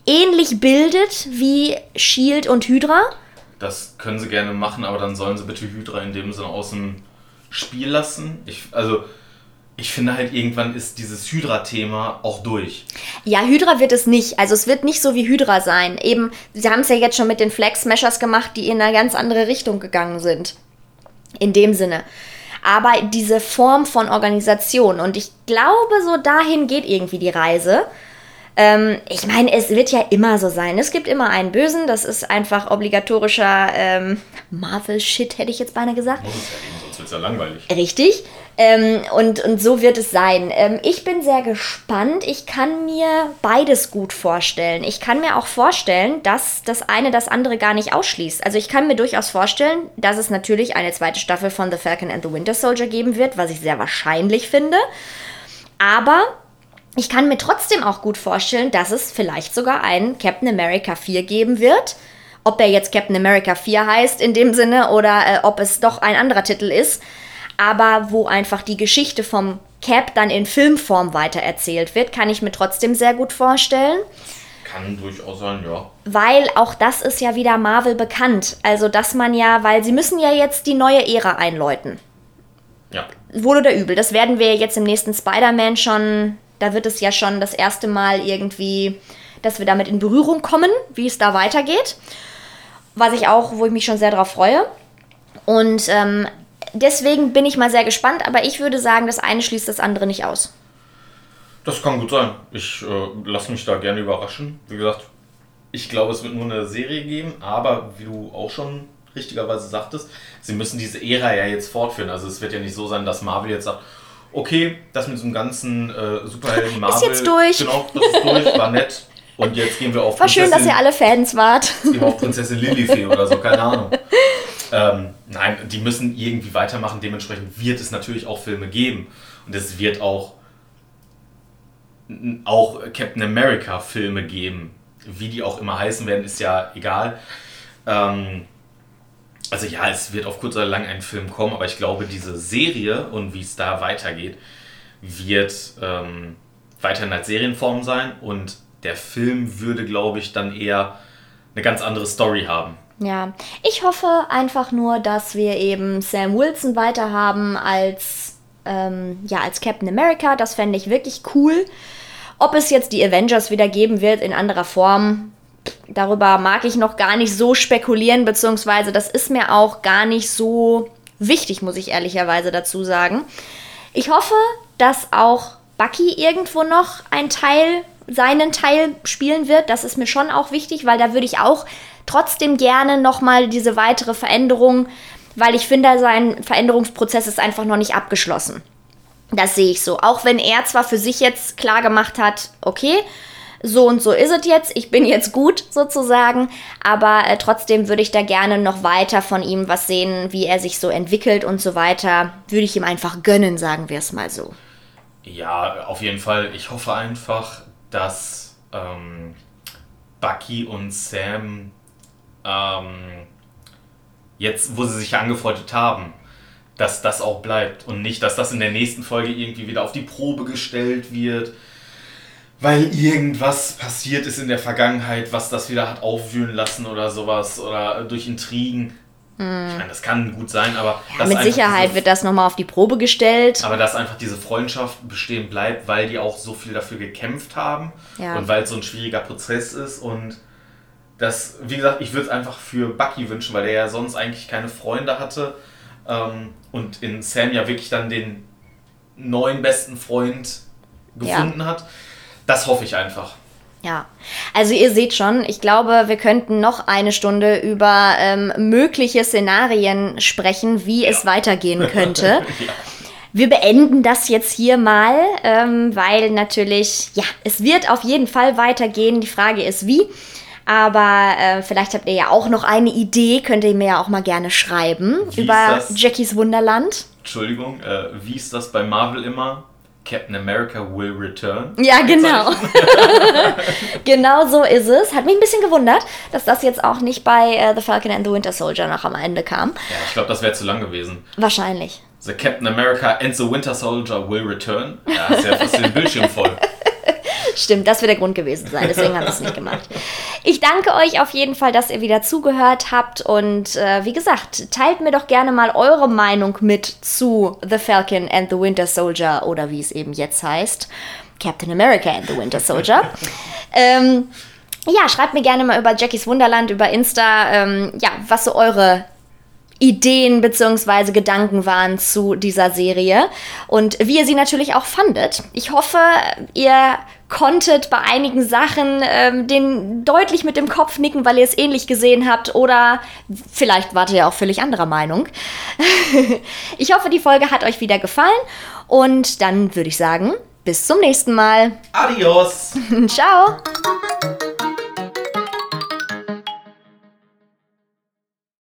ähnlich bildet wie Shield und Hydra? Das können sie gerne machen, aber dann sollen sie bitte Hydra in dem Sinne aus dem Spiel lassen. Ich, also ich finde halt, irgendwann ist dieses Hydra-Thema auch durch. Ja, Hydra wird es nicht. Also es wird nicht so wie Hydra sein. Eben, sie haben es ja jetzt schon mit den Flag Smashers gemacht, die in eine ganz andere Richtung gegangen sind. In dem Sinne. Aber diese Form von Organisation. Und ich glaube, so dahin geht irgendwie die Reise. Ähm, ich meine, es wird ja immer so sein. Es gibt immer einen Bösen. Das ist einfach obligatorischer ähm, Marvel-Shit, hätte ich jetzt beinahe gesagt. Muss es ja eben, sonst wird es ja langweilig. Richtig. Ähm, und, und so wird es sein. Ähm, ich bin sehr gespannt. Ich kann mir beides gut vorstellen. Ich kann mir auch vorstellen, dass das eine das andere gar nicht ausschließt. Also ich kann mir durchaus vorstellen, dass es natürlich eine zweite Staffel von The Falcon and the Winter Soldier geben wird, was ich sehr wahrscheinlich finde. Aber ich kann mir trotzdem auch gut vorstellen, dass es vielleicht sogar einen Captain America 4 geben wird. Ob er jetzt Captain America 4 heißt in dem Sinne oder äh, ob es doch ein anderer Titel ist aber wo einfach die Geschichte vom Cap dann in Filmform weitererzählt wird, kann ich mir trotzdem sehr gut vorstellen. Kann durchaus sein, ja. Weil auch das ist ja wieder Marvel bekannt. Also, dass man ja, weil sie müssen ja jetzt die neue Ära einläuten. Ja. Wohl oder übel. Das werden wir jetzt im nächsten Spider-Man schon, da wird es ja schon das erste Mal irgendwie, dass wir damit in Berührung kommen, wie es da weitergeht. Was ich auch, wo ich mich schon sehr drauf freue. Und ähm, deswegen bin ich mal sehr gespannt, aber ich würde sagen, das eine schließt das andere nicht aus. Das kann gut sein. Ich äh, lasse mich da gerne überraschen. Wie gesagt, ich glaube, es wird nur eine Serie geben, aber wie du auch schon richtigerweise sagtest, sie müssen diese Ära ja jetzt fortführen. Also es wird ja nicht so sein, dass Marvel jetzt sagt, okay, das mit einem ganzen äh, Superhelden Marvel. Ist jetzt durch. Genau, das ist durch, war nett. Und jetzt gehen wir auf War Prinzessin, schön, dass ihr alle Fans wart. Gehen wir auf Prinzessin Lilifee oder so, keine Ahnung. Ähm, nein, die müssen irgendwie weitermachen. Dementsprechend wird es natürlich auch Filme geben. Und es wird auch, auch Captain America Filme geben. Wie die auch immer heißen werden, ist ja egal. Ähm, also ja, es wird auf kurz oder lang ein Film kommen, aber ich glaube, diese Serie und wie es da weitergeht, wird ähm, weiterhin als Serienform sein und der Film würde, glaube ich, dann eher eine ganz andere Story haben. Ja, ich hoffe einfach nur, dass wir eben Sam Wilson weiter haben als, ähm, ja, als Captain America. Das fände ich wirklich cool. Ob es jetzt die Avengers wieder geben wird in anderer Form, darüber mag ich noch gar nicht so spekulieren, beziehungsweise das ist mir auch gar nicht so wichtig, muss ich ehrlicherweise dazu sagen. Ich hoffe, dass auch Bucky irgendwo noch ein Teil, seinen Teil spielen wird. Das ist mir schon auch wichtig, weil da würde ich auch trotzdem gerne nochmal diese weitere Veränderung, weil ich finde, sein Veränderungsprozess ist einfach noch nicht abgeschlossen. Das sehe ich so. Auch wenn er zwar für sich jetzt klar gemacht hat, okay, so und so ist es jetzt, ich bin jetzt gut sozusagen, aber äh, trotzdem würde ich da gerne noch weiter von ihm was sehen, wie er sich so entwickelt und so weiter. Würde ich ihm einfach gönnen, sagen wir es mal so. Ja, auf jeden Fall. Ich hoffe einfach, dass ähm, Bucky und Sam ähm, jetzt, wo sie sich angefreundet haben, dass das auch bleibt und nicht, dass das in der nächsten Folge irgendwie wieder auf die Probe gestellt wird weil irgendwas passiert ist in der Vergangenheit, was das wieder hat aufwühlen lassen oder sowas oder durch Intrigen. Ich meine, das kann gut sein, aber. Ja, mit Sicherheit diese, wird das nochmal auf die Probe gestellt. Aber dass einfach diese Freundschaft bestehen bleibt, weil die auch so viel dafür gekämpft haben ja. und weil es so ein schwieriger Prozess ist und das, wie gesagt, ich würde es einfach für Bucky wünschen, weil der ja sonst eigentlich keine Freunde hatte ähm, und in Sam ja wirklich dann den neuen besten Freund gefunden ja. hat das hoffe ich einfach. Ja, also ihr seht schon, ich glaube, wir könnten noch eine Stunde über ähm, mögliche Szenarien sprechen, wie ja. es weitergehen könnte. ja. Wir beenden das jetzt hier mal, ähm, weil natürlich, ja, es wird auf jeden Fall weitergehen. Die Frage ist, wie. Aber äh, vielleicht habt ihr ja auch noch eine Idee, könnt ihr mir ja auch mal gerne schreiben wie über Jackies Wunderland. Entschuldigung, äh, wie ist das bei Marvel immer? Captain America will return. Ja, genau. genau so ist es. Hat mich ein bisschen gewundert, dass das jetzt auch nicht bei uh, The Falcon and the Winter Soldier noch am Ende kam. Ja, ich glaube, das wäre zu lang gewesen. Wahrscheinlich. The Captain America and the Winter Soldier will return. Ja, ist ja fast den Bildschirm voll. Stimmt, das wird der Grund gewesen sein. Deswegen haben wir es nicht gemacht. Ich danke euch auf jeden Fall, dass ihr wieder zugehört habt. Und äh, wie gesagt, teilt mir doch gerne mal eure Meinung mit zu The Falcon and the Winter Soldier oder wie es eben jetzt heißt. Captain America and the Winter Soldier. ähm, ja, schreibt mir gerne mal über Jackies Wunderland, über Insta, ähm, ja, was so eure Ideen bzw. Gedanken waren zu dieser Serie und wie ihr sie natürlich auch fandet. Ich hoffe, ihr konntet bei einigen Sachen ähm, den deutlich mit dem Kopf nicken, weil ihr es ähnlich gesehen habt oder vielleicht wart ihr auch völlig anderer Meinung. ich hoffe, die Folge hat euch wieder gefallen und dann würde ich sagen, bis zum nächsten Mal. Adios. Ciao.